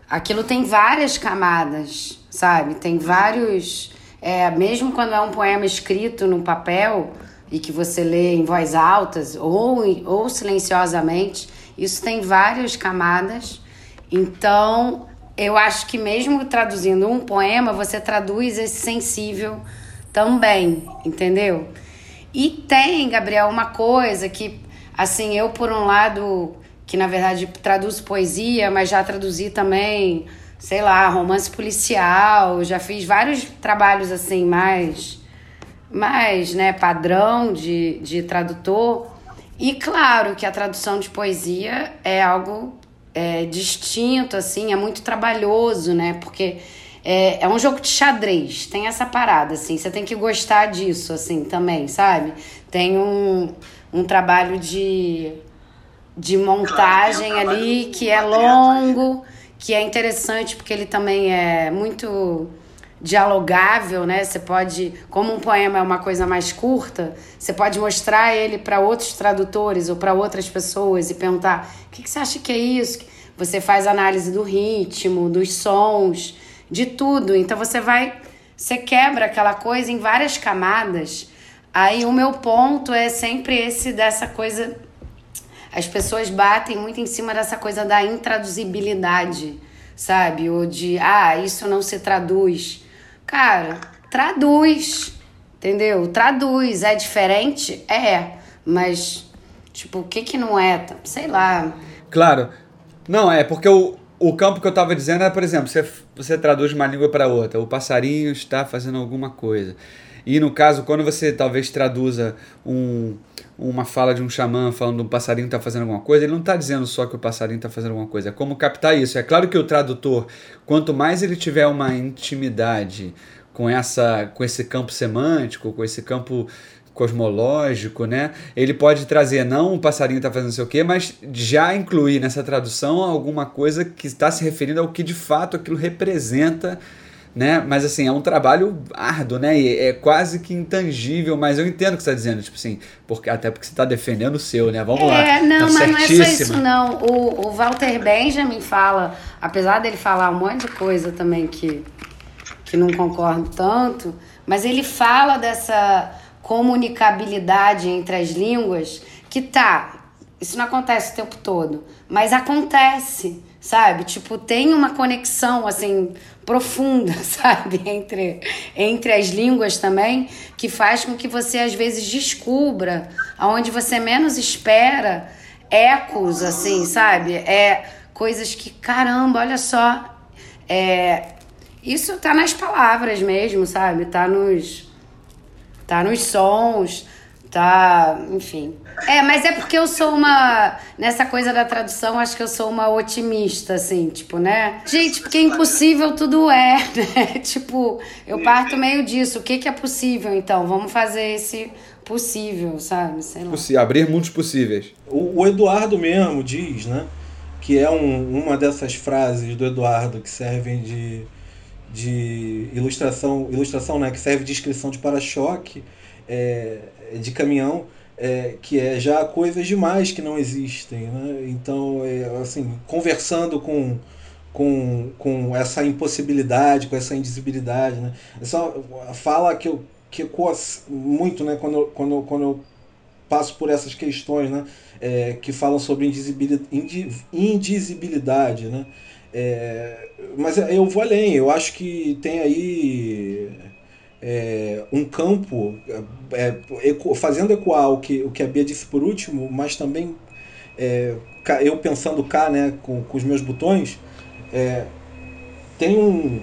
Aquilo tem várias camadas, sabe? Tem vários. É, mesmo quando é um poema escrito no papel, e que você lê em voz alta ou, ou silenciosamente, isso tem várias camadas. Então, eu acho que mesmo traduzindo um poema, você traduz esse sensível também, entendeu? E tem, Gabriel, uma coisa que, assim, eu por um lado, que na verdade traduzo poesia, mas já traduzi também, sei lá, romance policial, já fiz vários trabalhos assim mais mais né, padrão de, de tradutor. E claro que a tradução de poesia é algo é, distinto, assim, é muito trabalhoso, né? Porque é, é um jogo de xadrez, tem essa parada, assim, você tem que gostar disso, assim, também, sabe? Tem um, um trabalho de, de montagem claro, um ali que é longo, que é interessante porque ele também é muito dialogável, né? Você pode, como um poema é uma coisa mais curta, você pode mostrar ele para outros tradutores ou para outras pessoas e perguntar: o que, que você acha que é isso? Você faz análise do ritmo, dos sons, de tudo. Então você vai, você quebra aquela coisa em várias camadas. Aí o meu ponto é sempre esse dessa coisa. As pessoas batem muito em cima dessa coisa da intraduzibilidade, sabe? Ou de, ah, isso não se traduz. Cara, traduz, entendeu? Traduz. É diferente? É. Mas, tipo, o que que não é? Sei lá. Claro. Não, é porque o, o campo que eu estava dizendo é, por exemplo, você, você traduz uma língua para outra. O passarinho está fazendo alguma coisa. E no caso, quando você talvez traduza um, uma fala de um xamã falando um passarinho está fazendo alguma coisa, ele não está dizendo só que o passarinho está fazendo alguma coisa. É como captar isso. É claro que o tradutor, quanto mais ele tiver uma intimidade com, essa, com esse campo semântico, com esse campo cosmológico, né? Ele pode trazer não um passarinho está fazendo não sei o quê, mas já incluir nessa tradução alguma coisa que está se referindo ao que de fato aquilo representa né? Mas assim, é um trabalho árduo, né? E é quase que intangível, mas eu entendo o que você está dizendo, tipo assim, porque, até porque você está defendendo o seu, né? Vamos é, lá. É, não, tá mas não é só isso, não. O, o Walter Benjamin fala, apesar dele falar um monte de coisa também que, que não concordo tanto, mas ele fala dessa comunicabilidade entre as línguas que tá. Isso não acontece o tempo todo, mas acontece sabe? Tipo, tem uma conexão, assim, profunda, sabe? Entre, entre as línguas também, que faz com que você, às vezes, descubra, aonde você menos espera, ecos, assim, sabe? É coisas que, caramba, olha só, é... Isso tá nas palavras mesmo, sabe? Tá nos... Tá nos sons, tá... Enfim... É, mas é porque eu sou uma. Nessa coisa da tradução, acho que eu sou uma otimista, assim, tipo, né? Gente, porque impossível tudo é, né? Tipo, eu parto meio disso. O que, que é possível, então? Vamos fazer esse possível, sabe? Sei lá. Possi abrir mundos possíveis. O, o, Eduardo mesmo diz, né? Que é um, uma dessas frases do Eduardo que servem de, de ilustração, ilustração, né? Que serve de inscrição de para-choque é, de caminhão é, que é já coisas demais que não existem. Né? Então, é, assim, conversando com, com, com essa impossibilidade, com essa indisibilidade. Né? Essa fala que eu que ecoa muito né, quando, eu, quando, quando eu passo por essas questões né, é, que falam sobre indisibilidade. Né? É, mas eu vou além, eu acho que tem aí é, um campo é, eco, fazendo ecoar o que, o que a Bia disse por último, mas também é, eu pensando cá né, com, com os meus botões, é, tem um,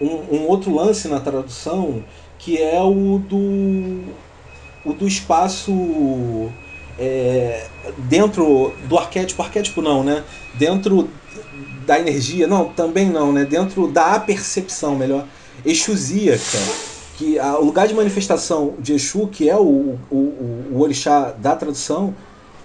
um, um, outro lance na tradução que é o do, o do espaço é, dentro do arquétipo, arquétipo não, né? Dentro da energia, não, também não, né? Dentro da apercepção, melhor, exusíaca, que a, o lugar de manifestação de Exu, que é o, o, o orixá da tradução,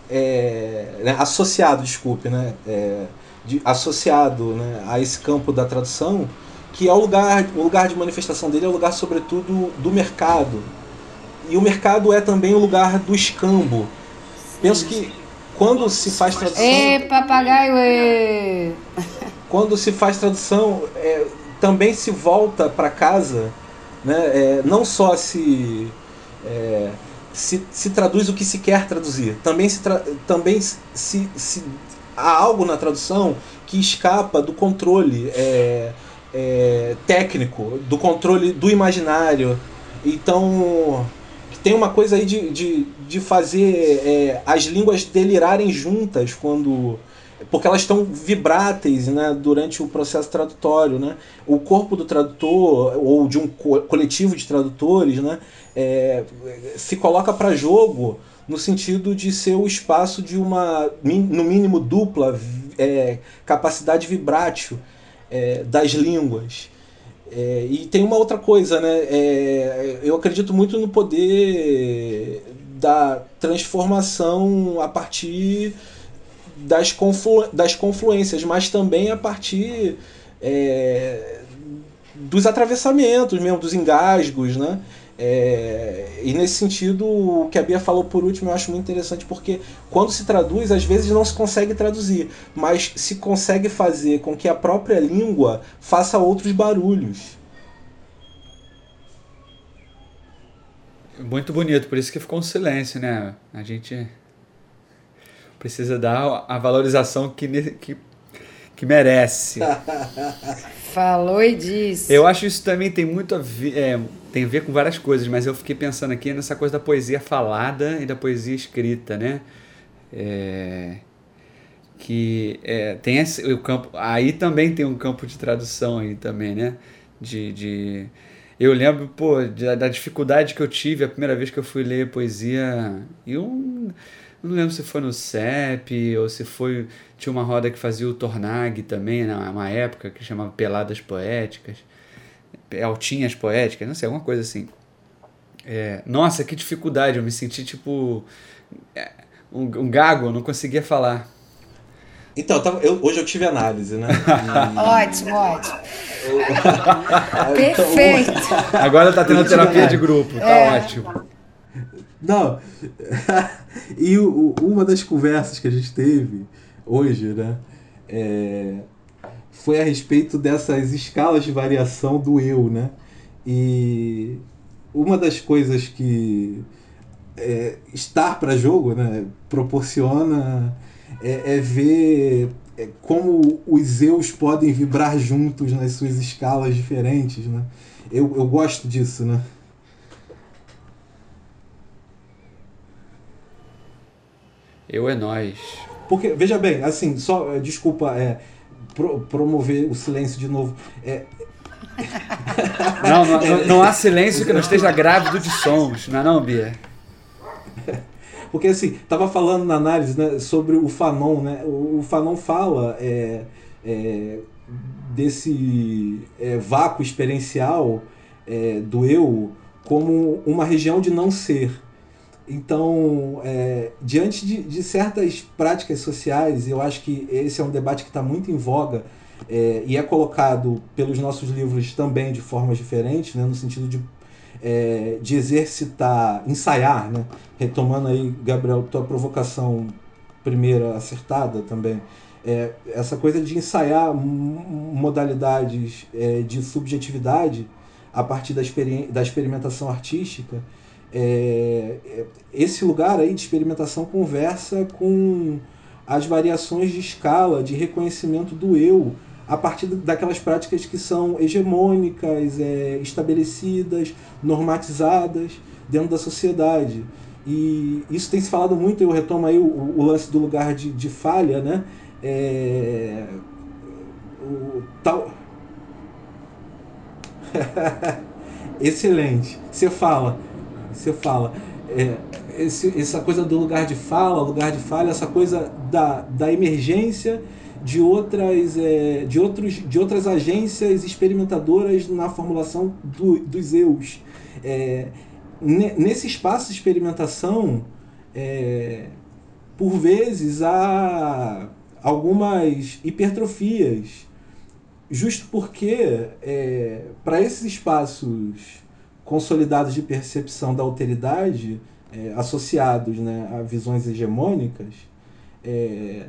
é, né, associado, desculpe, né, é, de, associado né, a esse campo da tradução, que é o lugar, o lugar de manifestação dele é o lugar, sobretudo, do mercado. E o mercado é também o lugar do escambo. Penso que quando se faz tradução. Ê, papagaio! Ê. Quando se faz tradução, é, também se volta para casa, né? É, não só se, é, se, se traduz o que se quer traduzir, também se, tra também se, se há algo na tradução que escapa do controle é, é, técnico, do controle do imaginário. Então tem uma coisa aí de, de, de fazer é, as línguas delirarem juntas quando. Porque elas estão vibráteis né, durante o processo tradutório. Né? O corpo do tradutor, ou de um co coletivo de tradutores, né, é, se coloca para jogo no sentido de ser o espaço de uma, no mínimo, dupla é, capacidade vibrátil é, das línguas. É, e tem uma outra coisa, né? É, eu acredito muito no poder da transformação a partir das, conflu das confluências, mas também a partir é, dos atravessamentos mesmo, dos engasgos, né? É, e nesse sentido, o que a Bia falou por último eu acho muito interessante, porque quando se traduz, às vezes não se consegue traduzir, mas se consegue fazer com que a própria língua faça outros barulhos. Muito bonito, por isso que ficou um silêncio, né? A gente precisa dar a valorização que, que, que merece. Falou e disse. Eu acho isso também tem muito a ver, é, tem a ver com várias coisas, mas eu fiquei pensando aqui nessa coisa da poesia falada e da poesia escrita, né? É, que é, tem esse, o campo, aí também tem um campo de tradução aí também, né? De, de eu lembro, pô, da, da dificuldade que eu tive a primeira vez que eu fui ler poesia e um não lembro se foi no CEP ou se foi. Tinha uma roda que fazia o Tornag também, né, época, que chamava Peladas Poéticas. Altinhas Poéticas, não sei, alguma coisa assim. É, nossa, que dificuldade, eu me senti tipo. É, um, um gago, eu não conseguia falar. Então, eu tava, eu, hoje eu tive análise, né? E... ótimo, ótimo. Perfeito. Agora tá tendo terapia de grupo, tá é. ótimo. Não. e o, uma das conversas que a gente teve hoje, né? É, foi a respeito dessas escalas de variação do eu, né? E uma das coisas que é, estar para jogo né, proporciona é, é ver é, como os eus podem vibrar juntos nas suas escalas diferentes, né? Eu, eu gosto disso, né? Eu é nós. Porque, veja bem, assim, só, eh, desculpa, é, pro, promover o silêncio de novo. É... Não, não, não, não, há silêncio que não esteja grávido de sons, não é não, Bia? Porque assim, tava falando na análise né, sobre o Fanon, né? O, o Fanon fala é, é, desse é, vácuo experiencial é, do eu como uma região de não ser. Então, é, diante de, de, certas práticas sociais, eu acho que esse é um debate que está muito em voga é, e é colocado pelos nossos livros também de formas diferentes, né, no sentido de, é, de exercitar, ensaiar, né? retomando aí, Gabriel, tua provocação primeira acertada também, é, essa coisa de ensaiar modalidades é, de subjetividade a partir da, da experimentação artística é, é, esse lugar aí de experimentação conversa com as variações de escala, de reconhecimento do eu, a partir daquelas práticas que são hegemônicas, é, estabelecidas, normatizadas dentro da sociedade. E isso tem se falado muito, eu retomo aí o, o lance do lugar de, de falha, né? É, o, tal... excelente. Você fala, você fala. É, esse, essa coisa do lugar de fala, lugar de falha, essa coisa da, da emergência de outras, é, de, outros, de outras agências experimentadoras na formulação do, dos eus. É, nesse espaço de experimentação, é, por vezes há algumas hipertrofias, justo porque é, para esses espaços consolidados de percepção da alteridade, é, associados né, a visões hegemônicas, é,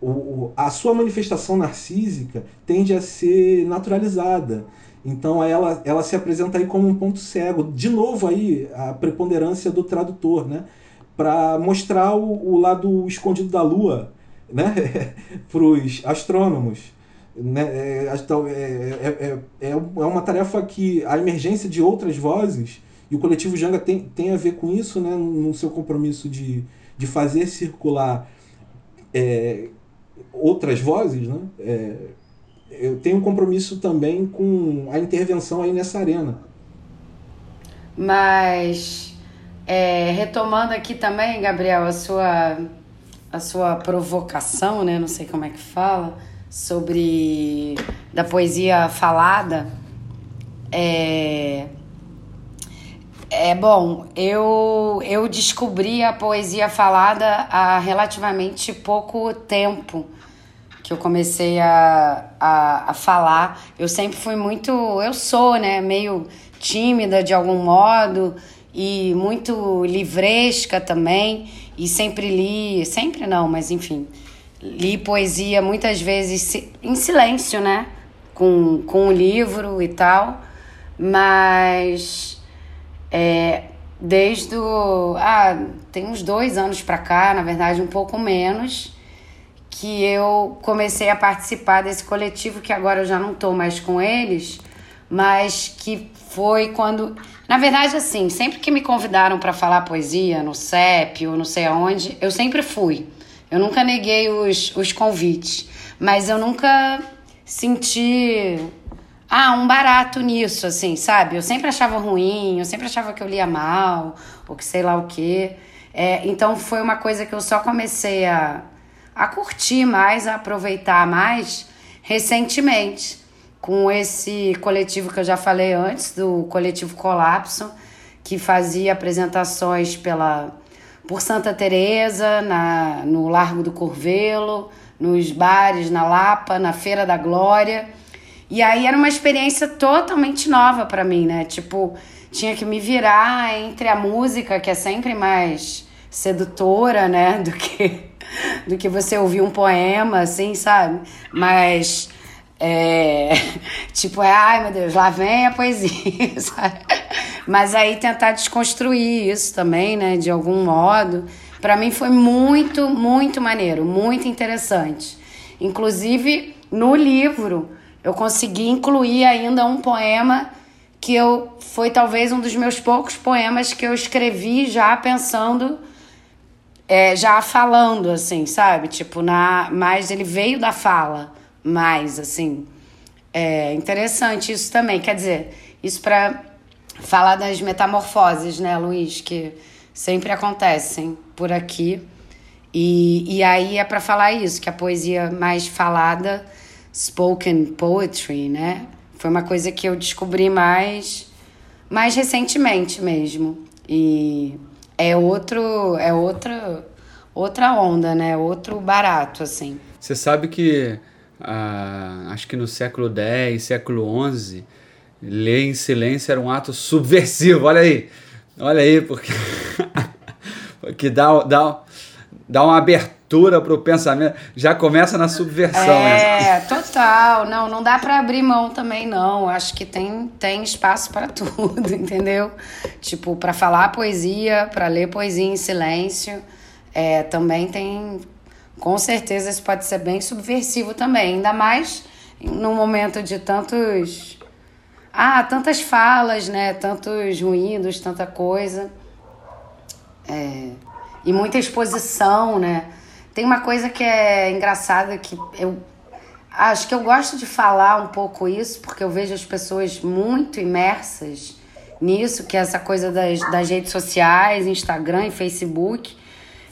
o, o, a sua manifestação narcísica tende a ser naturalizada. Então ela, ela se apresenta aí como um ponto cego. De novo aí a preponderância do tradutor, né? Para mostrar o, o lado escondido da Lua né? para os astrônomos. Né? É, é, é, é, uma tarefa que a emergência de outras vozes, e o coletivo Janga tem, tem a ver com isso, né? no seu compromisso de, de fazer circular é, outras vozes, né? É, eu tenho um compromisso também com a intervenção aí nessa arena. Mas, é, retomando aqui também, Gabriel, a sua, a sua provocação, né? Não sei como é que fala, sobre da poesia falada. É, é bom, eu, eu descobri a poesia falada há relativamente pouco tempo que eu comecei a, a, a falar. Eu sempre fui muito. Eu sou, né? Meio tímida de algum modo e muito livresca também. E sempre li. Sempre não, mas enfim. Li poesia muitas vezes em silêncio, né? Com, com um livro e tal. Mas. É, desde o. Ah, tem uns dois anos pra cá, na verdade, um pouco menos que eu comecei a participar desse coletivo, que agora eu já não estou mais com eles, mas que foi quando. Na verdade, assim, sempre que me convidaram para falar poesia no CEP ou não sei aonde, eu sempre fui. Eu nunca neguei os, os convites, mas eu nunca senti ah, um barato nisso, assim, sabe? Eu sempre achava ruim, eu sempre achava que eu lia mal, ou que sei lá o quê. É, então foi uma coisa que eu só comecei a, a curtir mais, a aproveitar mais recentemente com esse coletivo que eu já falei antes, do coletivo Colapso, que fazia apresentações pela por Santa Teresa, na no Largo do Corvelo, nos bares na Lapa, na Feira da Glória. E aí era uma experiência totalmente nova para mim, né? Tipo, tinha que me virar entre a música, que é sempre mais sedutora, né, do que do que você ouvir um poema, assim, sabe? Mas, é, tipo, é, ai meu Deus, lá vem a poesia, sabe? Mas aí tentar desconstruir isso também, né, de algum modo, para mim foi muito, muito maneiro, muito interessante. Inclusive, no livro, eu consegui incluir ainda um poema que eu foi talvez um dos meus poucos poemas que eu escrevi já pensando é, já falando, assim, sabe? Tipo, na, mas ele veio da fala, mais, assim. É interessante isso também. Quer dizer, isso para falar das metamorfoses, né, Luiz? Que sempre acontecem por aqui. E, e aí é para falar isso, que a poesia mais falada, spoken poetry, né? Foi uma coisa que eu descobri mais, mais recentemente mesmo. E é outro, é outra, outra onda, né? Outro barato, assim. Você sabe que ah, acho que no século X, século XI, ler em silêncio era um ato subversivo. Olha aí, olha aí, porque, porque dá, dá, dá uma abertura para o pensamento. Já começa na subversão. É, né? total. Não, não dá para abrir mão também, não. Acho que tem, tem espaço para tudo, entendeu? Tipo, para falar poesia, para ler poesia em silêncio. É, também tem. Com certeza isso pode ser bem subversivo também. Ainda mais num momento de tantos. Ah, tantas falas, né? Tantos ruídos, tanta coisa. É, e muita exposição, né? Tem uma coisa que é engraçada que eu acho que eu gosto de falar um pouco isso, porque eu vejo as pessoas muito imersas nisso, que é essa coisa das, das redes sociais, Instagram e Facebook.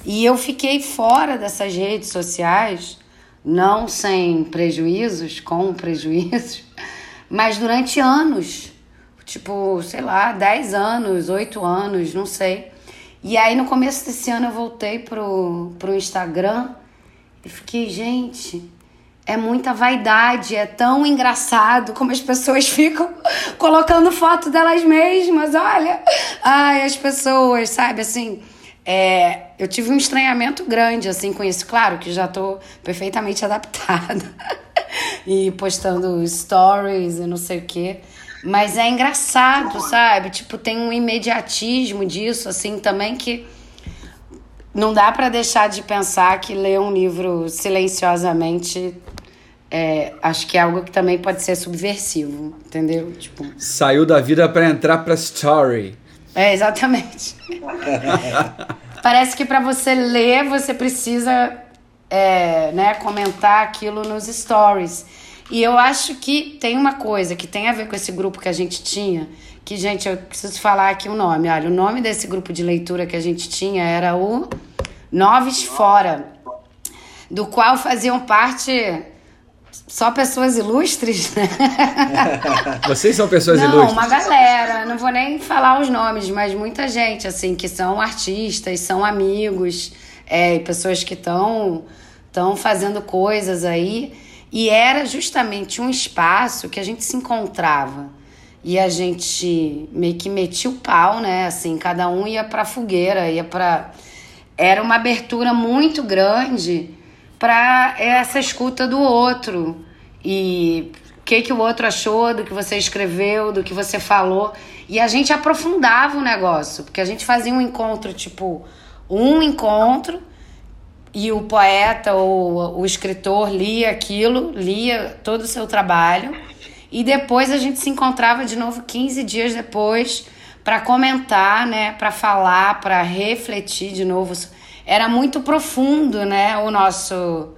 E eu fiquei fora dessas redes sociais, não sem prejuízos, com prejuízos, mas durante anos. Tipo, sei lá, 10 anos, 8 anos, não sei. E aí no começo desse ano eu voltei pro, pro Instagram e fiquei, gente, é muita vaidade, é tão engraçado como as pessoas ficam colocando foto delas mesmas, olha. Ai, as pessoas, sabe, assim. É, eu tive um estranhamento grande, assim, com isso. Claro que já tô perfeitamente adaptada. E postando stories e não sei o quê. Mas é engraçado, sabe? Tipo, tem um imediatismo disso, assim, também que não dá para deixar de pensar que ler um livro silenciosamente é, acho que é algo que também pode ser subversivo, entendeu? Tipo... Saiu da vida para entrar pra story. É, exatamente. Parece que para você ler, você precisa é, né, comentar aquilo nos stories. E eu acho que tem uma coisa que tem a ver com esse grupo que a gente tinha, que, gente, eu preciso falar aqui o nome. Olha, o nome desse grupo de leitura que a gente tinha era o Noves Fora, do qual faziam parte só pessoas ilustres, né? Vocês são pessoas não, ilustres? Não, uma galera. Não vou nem falar os nomes, mas muita gente, assim, que são artistas, são amigos, é, pessoas que estão estão fazendo coisas aí. E era justamente um espaço que a gente se encontrava. E a gente meio que metia o pau, né? Assim, cada um ia pra fogueira, ia pra. Era uma abertura muito grande para essa escuta do outro e o que, que o outro achou do que você escreveu, do que você falou. E a gente aprofundava o negócio, porque a gente fazia um encontro, tipo, um encontro, e o poeta ou o escritor lia aquilo, lia todo o seu trabalho, e depois a gente se encontrava de novo 15 dias depois para comentar, né, para falar, para refletir de novo era muito profundo, né, o nosso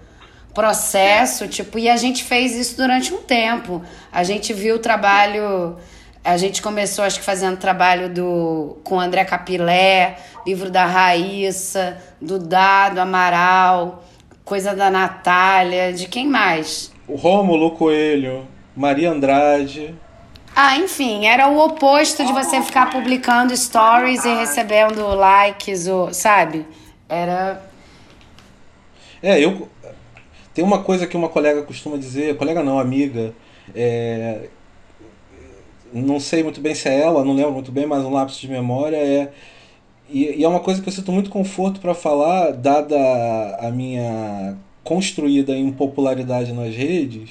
processo, tipo, e a gente fez isso durante um tempo. A gente viu o trabalho, a gente começou acho que fazendo trabalho do com André Capilé, livro da Raíssa, do Dado Amaral, coisa da Natália, de quem mais? O Rômulo Coelho, Maria Andrade. Ah, enfim, era o oposto de você ficar publicando stories e recebendo likes, ou, sabe? Era. É, eu. Tem uma coisa que uma colega costuma dizer, colega não, amiga, é, não sei muito bem se é ela, não lembro muito bem, mas um lapso de memória é. E, e é uma coisa que eu sinto muito conforto para falar, dada a minha construída impopularidade nas redes,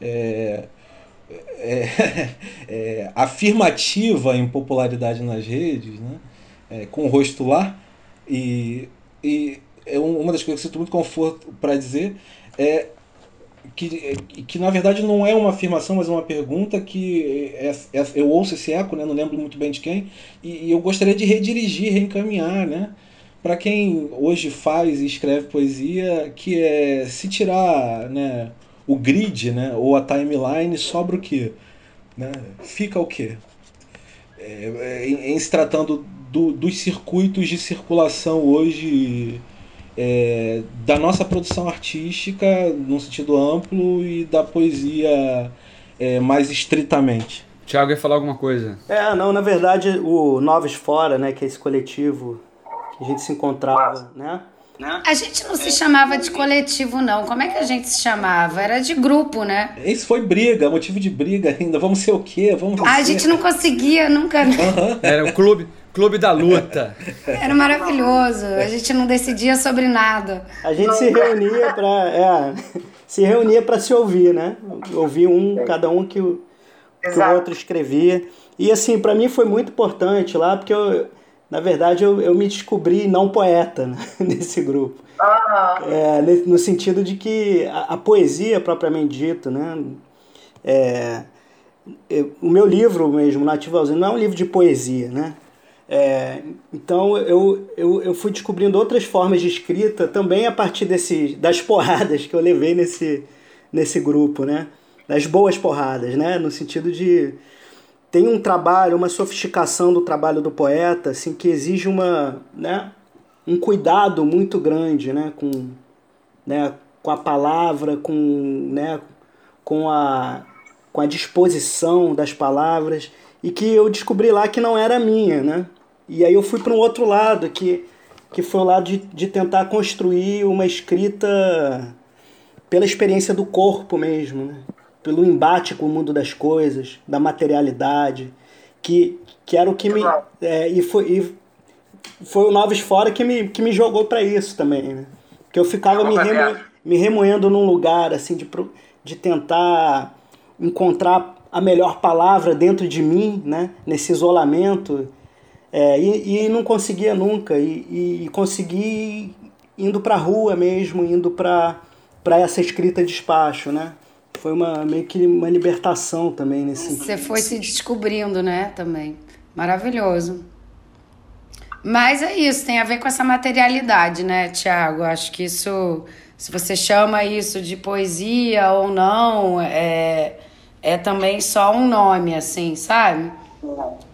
é, é, é, afirmativa impopularidade nas redes, né? É, com o rosto lá, e e é uma das coisas que eu sinto muito conforto para dizer é que, que na verdade não é uma afirmação, mas uma pergunta que é, é, eu ouço esse eco, né, não lembro muito bem de quem, e, e eu gostaria de redirigir, reencaminhar, né, para quem hoje faz e escreve poesia, que é se tirar, né, o grid, né, ou a timeline, sobra o quê? Né? Fica o quê? É, é, em, em se tratando do, dos circuitos de circulação hoje é, da nossa produção artística, num sentido amplo, e da poesia é, mais estritamente. Tiago ia falar alguma coisa? É, não, na verdade, o Novos Fora, né, que é esse coletivo que a gente se encontrava, né? Né? A gente não se chamava de coletivo, não. Como é que a gente se chamava? Era de grupo, né? Isso foi briga, motivo de briga ainda. Vamos ser o quê? Vamos ah, a gente não conseguia nunca. Né? Era o clube, clube da luta. Era maravilhoso. A gente não decidia sobre nada. A gente se reunia para é, se reunia para se ouvir, né? Ouvir um, cada um que o, que o outro escrevia. E assim, para mim foi muito importante lá, porque eu, na verdade, eu, eu me descobri não poeta né, nesse grupo. É, no sentido de que a, a poesia, propriamente dita, né? É, eu, o meu livro mesmo, Nativo Ausente, não é um livro de poesia, né? É, então eu, eu, eu fui descobrindo outras formas de escrita também a partir desse, das porradas que eu levei nesse, nesse grupo, né? Das boas porradas, né? No sentido de tem um trabalho, uma sofisticação do trabalho do poeta, assim, que exige uma, né, um cuidado muito grande, né, com, né, com a palavra, com, né, com a com a disposição das palavras e que eu descobri lá que não era minha, né? E aí eu fui para um outro lado que que foi o lado de, de tentar construir uma escrita pela experiência do corpo mesmo, né? pelo embate com o mundo das coisas, da materialidade, que, que era o que me. É, e foi, e foi o Novos Fora que me, que me jogou para isso também. Né? Que eu ficava me, remo, me remoendo num lugar assim de, de tentar encontrar a melhor palavra dentro de mim, né? nesse isolamento. É, e, e não conseguia nunca. E, e consegui indo para a rua mesmo, indo para essa escrita de despacho, né? foi uma meio que uma libertação também nesse sentido. Você foi se descobrindo, né, também. Maravilhoso. Mas é isso, tem a ver com essa materialidade, né, Tiago? Acho que isso, se você chama isso de poesia ou não, é, é também só um nome, assim, sabe?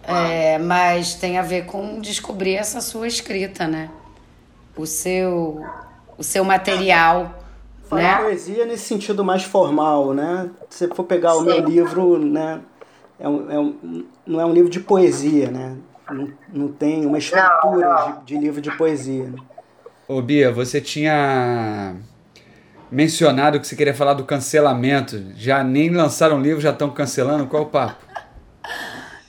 É, mas tem a ver com descobrir essa sua escrita, né? O seu, o seu material né? poesia nesse sentido mais formal, né? Se você for pegar Sim. o meu livro, né? É um, é um, não é um livro de poesia, né? Não, não tem uma estrutura não, não. De, de, livro de poesia. Ô Bia, você tinha mencionado que você queria falar do cancelamento. Já nem lançaram livro, já estão cancelando. Qual o papo?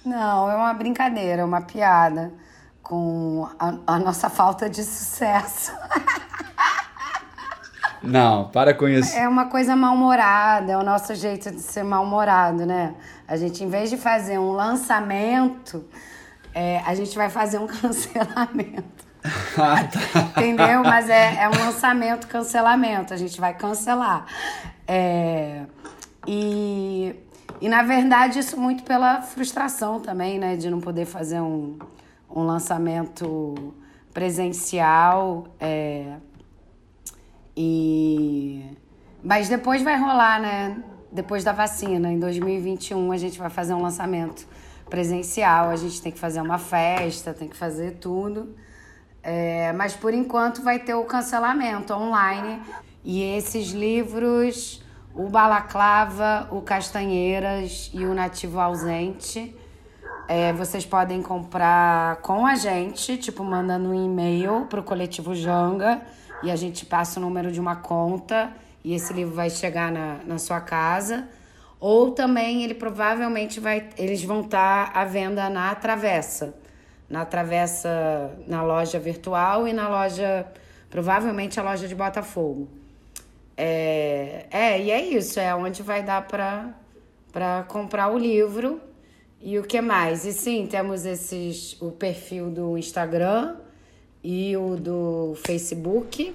Não, é uma brincadeira, uma piada com a, a nossa falta de sucesso. Não, para com isso. É uma coisa mal-humorada, é o nosso jeito de ser mal-humorado, né? A gente, em vez de fazer um lançamento, é, a gente vai fazer um cancelamento. ah, tá. Entendeu? Mas é, é um lançamento, cancelamento. A gente vai cancelar. É, e, e, na verdade, isso muito pela frustração também, né? De não poder fazer um, um lançamento presencial. É, e mas depois vai rolar, né? Depois da vacina, em 2021 a gente vai fazer um lançamento presencial, a gente tem que fazer uma festa, tem que fazer tudo. É, mas por enquanto vai ter o cancelamento online e esses livros, o Balaclava, o Castanheiras e o Nativo Ausente, é, vocês podem comprar com a gente, tipo mandando um e-mail pro coletivo Janga e a gente passa o número de uma conta e esse livro vai chegar na, na sua casa. Ou também ele provavelmente vai. Eles vão estar tá à venda na Travessa. Na Travessa, na loja virtual e na loja. Provavelmente a loja de Botafogo. É, é e é isso, é onde vai dar para comprar o livro. E o que mais? E sim, temos esses o perfil do Instagram e o do Facebook.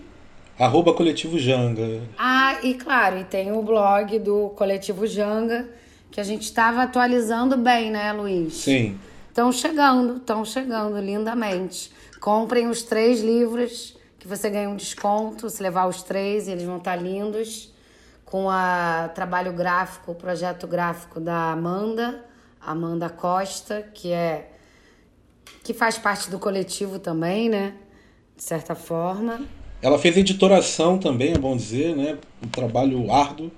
Arroba Coletivo Janga. Ah, e claro, e tem o blog do Coletivo Janga, que a gente estava atualizando bem, né, Luiz? Sim. Estão chegando, estão chegando lindamente. Comprem os três livros, que você ganha um desconto se levar os três, eles vão estar lindos. Com o trabalho gráfico, o projeto gráfico da Amanda, Amanda Costa, que é que faz parte do coletivo também, né? De certa forma. Ela fez editoração também, é bom dizer, né? Um trabalho árduo.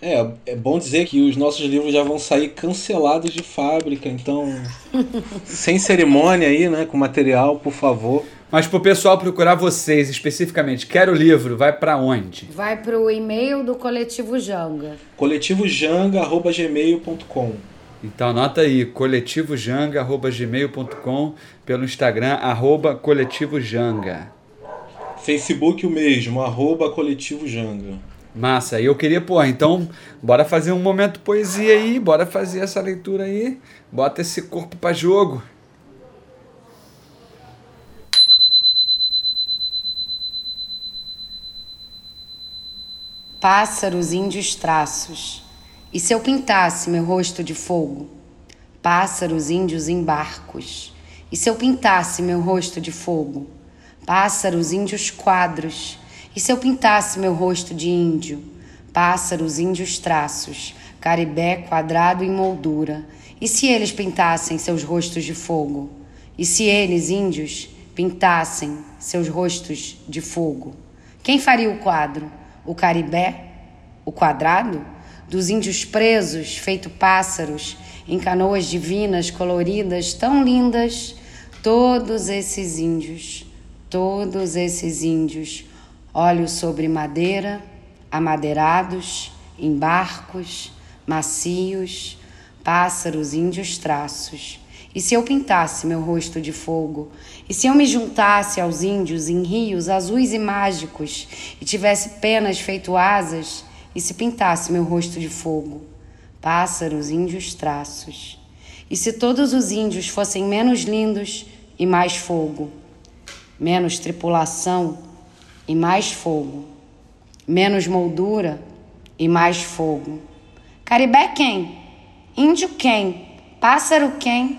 É, é bom dizer que os nossos livros já vão sair cancelados de fábrica, então sem cerimônia aí, né, com material, por favor. Mas pro pessoal procurar vocês especificamente, quero o livro, vai para onde? Vai pro e-mail do Coletivo Janga. coletivojanga@gmail.com. Então anota aí, coletivojanga.gmail.com, pelo Instagram, arroba coletivojanga. Facebook o mesmo, arroba coletivojanga. Massa, eu queria, pô, então, bora fazer um momento poesia aí, bora fazer essa leitura aí, bota esse corpo para jogo. Pássaros índios traços e se eu pintasse meu rosto de fogo? Pássaros índios em barcos. E se eu pintasse meu rosto de fogo? Pássaros índios quadros. E se eu pintasse meu rosto de índio? Pássaros índios traços. Caribé quadrado em moldura. E se eles pintassem seus rostos de fogo? E se eles, índios, pintassem seus rostos de fogo? Quem faria o quadro? O caribé? O quadrado? Dos índios presos, feito pássaros, em canoas divinas, coloridas, tão lindas, todos esses índios, todos esses índios, olhos sobre madeira, amadeirados, em barcos, macios, pássaros, índios traços. E se eu pintasse meu rosto de fogo? E se eu me juntasse aos índios em rios azuis e mágicos e tivesse penas feito asas? E se pintasse meu rosto de fogo? Pássaros, índios traços. E se todos os índios fossem menos lindos e mais fogo? Menos tripulação e mais fogo? Menos moldura e mais fogo? Caribé quem? Índio quem? Pássaro quem?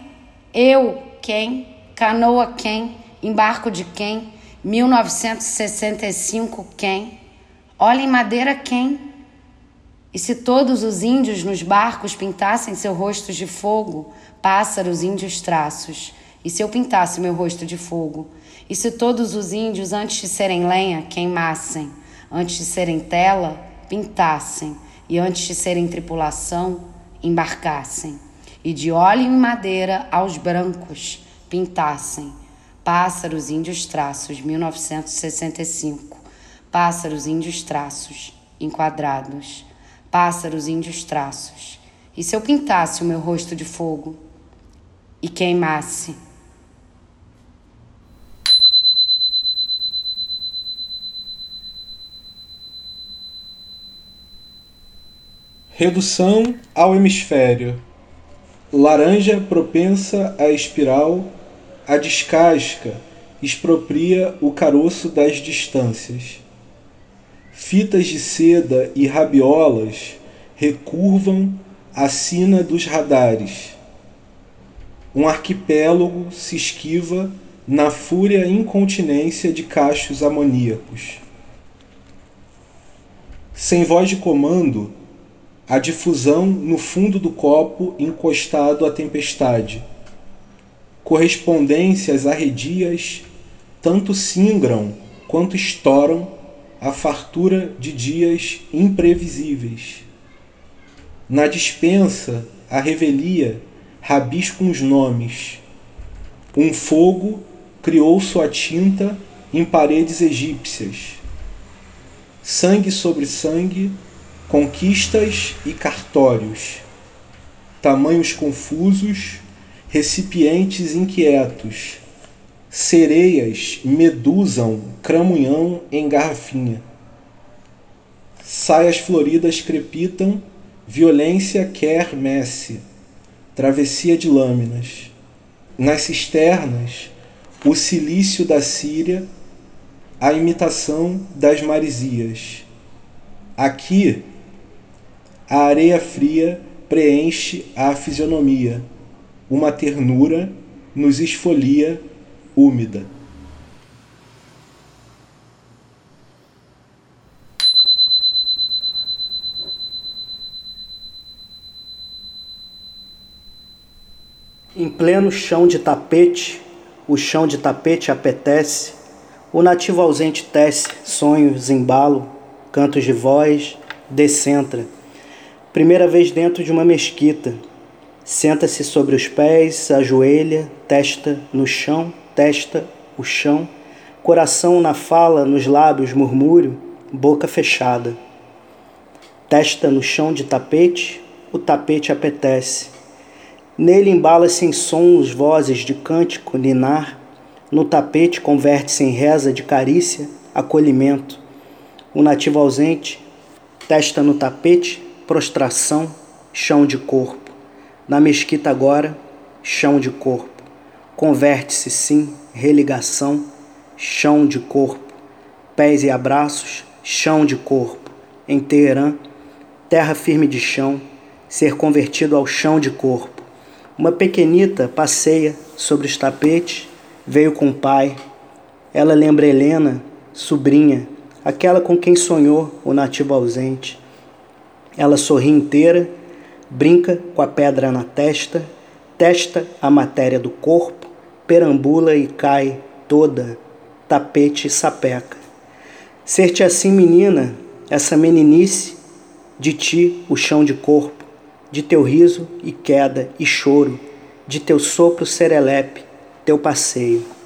Eu quem? Canoa quem? Embarco de quem? 1965 quem? Olha em madeira quem? E se todos os índios nos barcos pintassem seus rostos de fogo, pássaros, índios traços? E se eu pintasse meu rosto de fogo? E se todos os índios, antes de serem lenha, queimassem? Antes de serem tela, pintassem? E antes de serem tripulação, embarcassem, e de óleo e madeira aos brancos pintassem. Pássaros Índios Traços, 1965. Pássaros Índios Traços, enquadrados. Pássaros Índios Traços. E se eu pintasse o meu rosto de fogo e queimasse? Redução ao hemisfério. Laranja propensa à espiral, a descasca expropria o caroço das distâncias. Fitas de seda e rabiolas recurvam a sina dos radares. Um arquipélago se esquiva na fúria incontinência de cachos amoníacos. Sem voz de comando, a difusão no fundo do copo encostado à tempestade. Correspondências arredias tanto singram quanto estouram a fartura de dias imprevisíveis. Na dispensa, a revelia rabisca uns nomes. Um fogo criou sua tinta em paredes egípcias. Sangue sobre sangue conquistas e cartórios, tamanhos confusos, recipientes inquietos, sereias medusam cramunhão em garrafinha, saias floridas crepitam, violência quer messe, travessia de lâminas. Nas cisternas, o silício da Síria, a imitação das maresias. Aqui, a areia fria preenche a fisionomia, uma ternura nos esfolia úmida. Em pleno chão de tapete, o chão de tapete apetece, o nativo ausente tece sonhos, embalo, cantos de voz, descentra Primeira vez dentro de uma mesquita. Senta-se sobre os pés, ajoelha, testa no chão, testa o chão, coração na fala, nos lábios, murmúrio, boca fechada. Testa no chão de tapete, o tapete apetece. Nele embala-se em sons, vozes de cântico, ninar. No tapete converte-se em reza de carícia, acolhimento. O nativo ausente, testa no tapete, prostração, chão de corpo. Na mesquita agora, chão de corpo. Converte-se sim, religação, chão de corpo. Pés e abraços, chão de corpo. Em Teherã, terra firme de chão, ser convertido ao chão de corpo. Uma pequenita passeia sobre os tapetes, veio com o pai. Ela lembra Helena, sobrinha, aquela com quem sonhou o nativo ausente ela sorri inteira, brinca com a pedra na testa, testa a matéria do corpo, perambula e cai toda, tapete e sapeca. Ser-te assim, menina, essa meninice, de ti o chão de corpo, de teu riso e queda e choro, de teu sopro serelepe, teu passeio.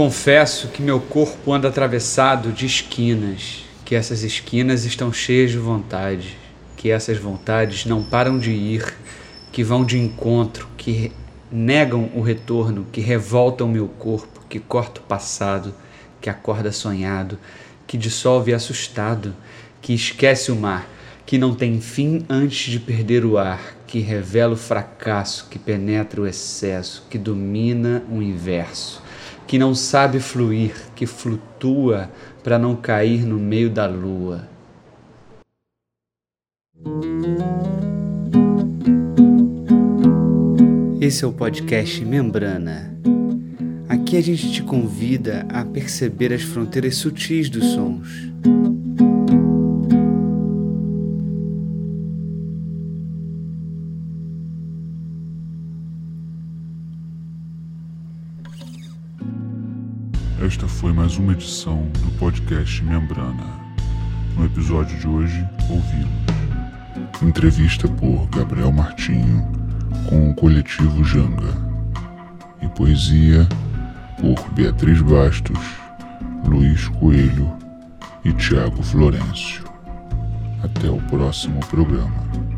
Confesso que meu corpo anda atravessado de esquinas, que essas esquinas estão cheias de vontade, que essas vontades não param de ir, que vão de encontro, que negam o retorno, que revoltam meu corpo, que corta o passado, que acorda sonhado, que dissolve assustado, que esquece o mar, que não tem fim antes de perder o ar, que revela o fracasso, que penetra o excesso, que domina o inverso que não sabe fluir, que flutua para não cair no meio da lua. Esse é o podcast Membrana. Aqui a gente te convida a perceber as fronteiras sutis dos sons. Foi mais uma edição do podcast Membrana. No episódio de hoje, ouvimos entrevista por Gabriel Martinho com o coletivo Janga e poesia por Beatriz Bastos, Luiz Coelho e Tiago Florencio. Até o próximo programa.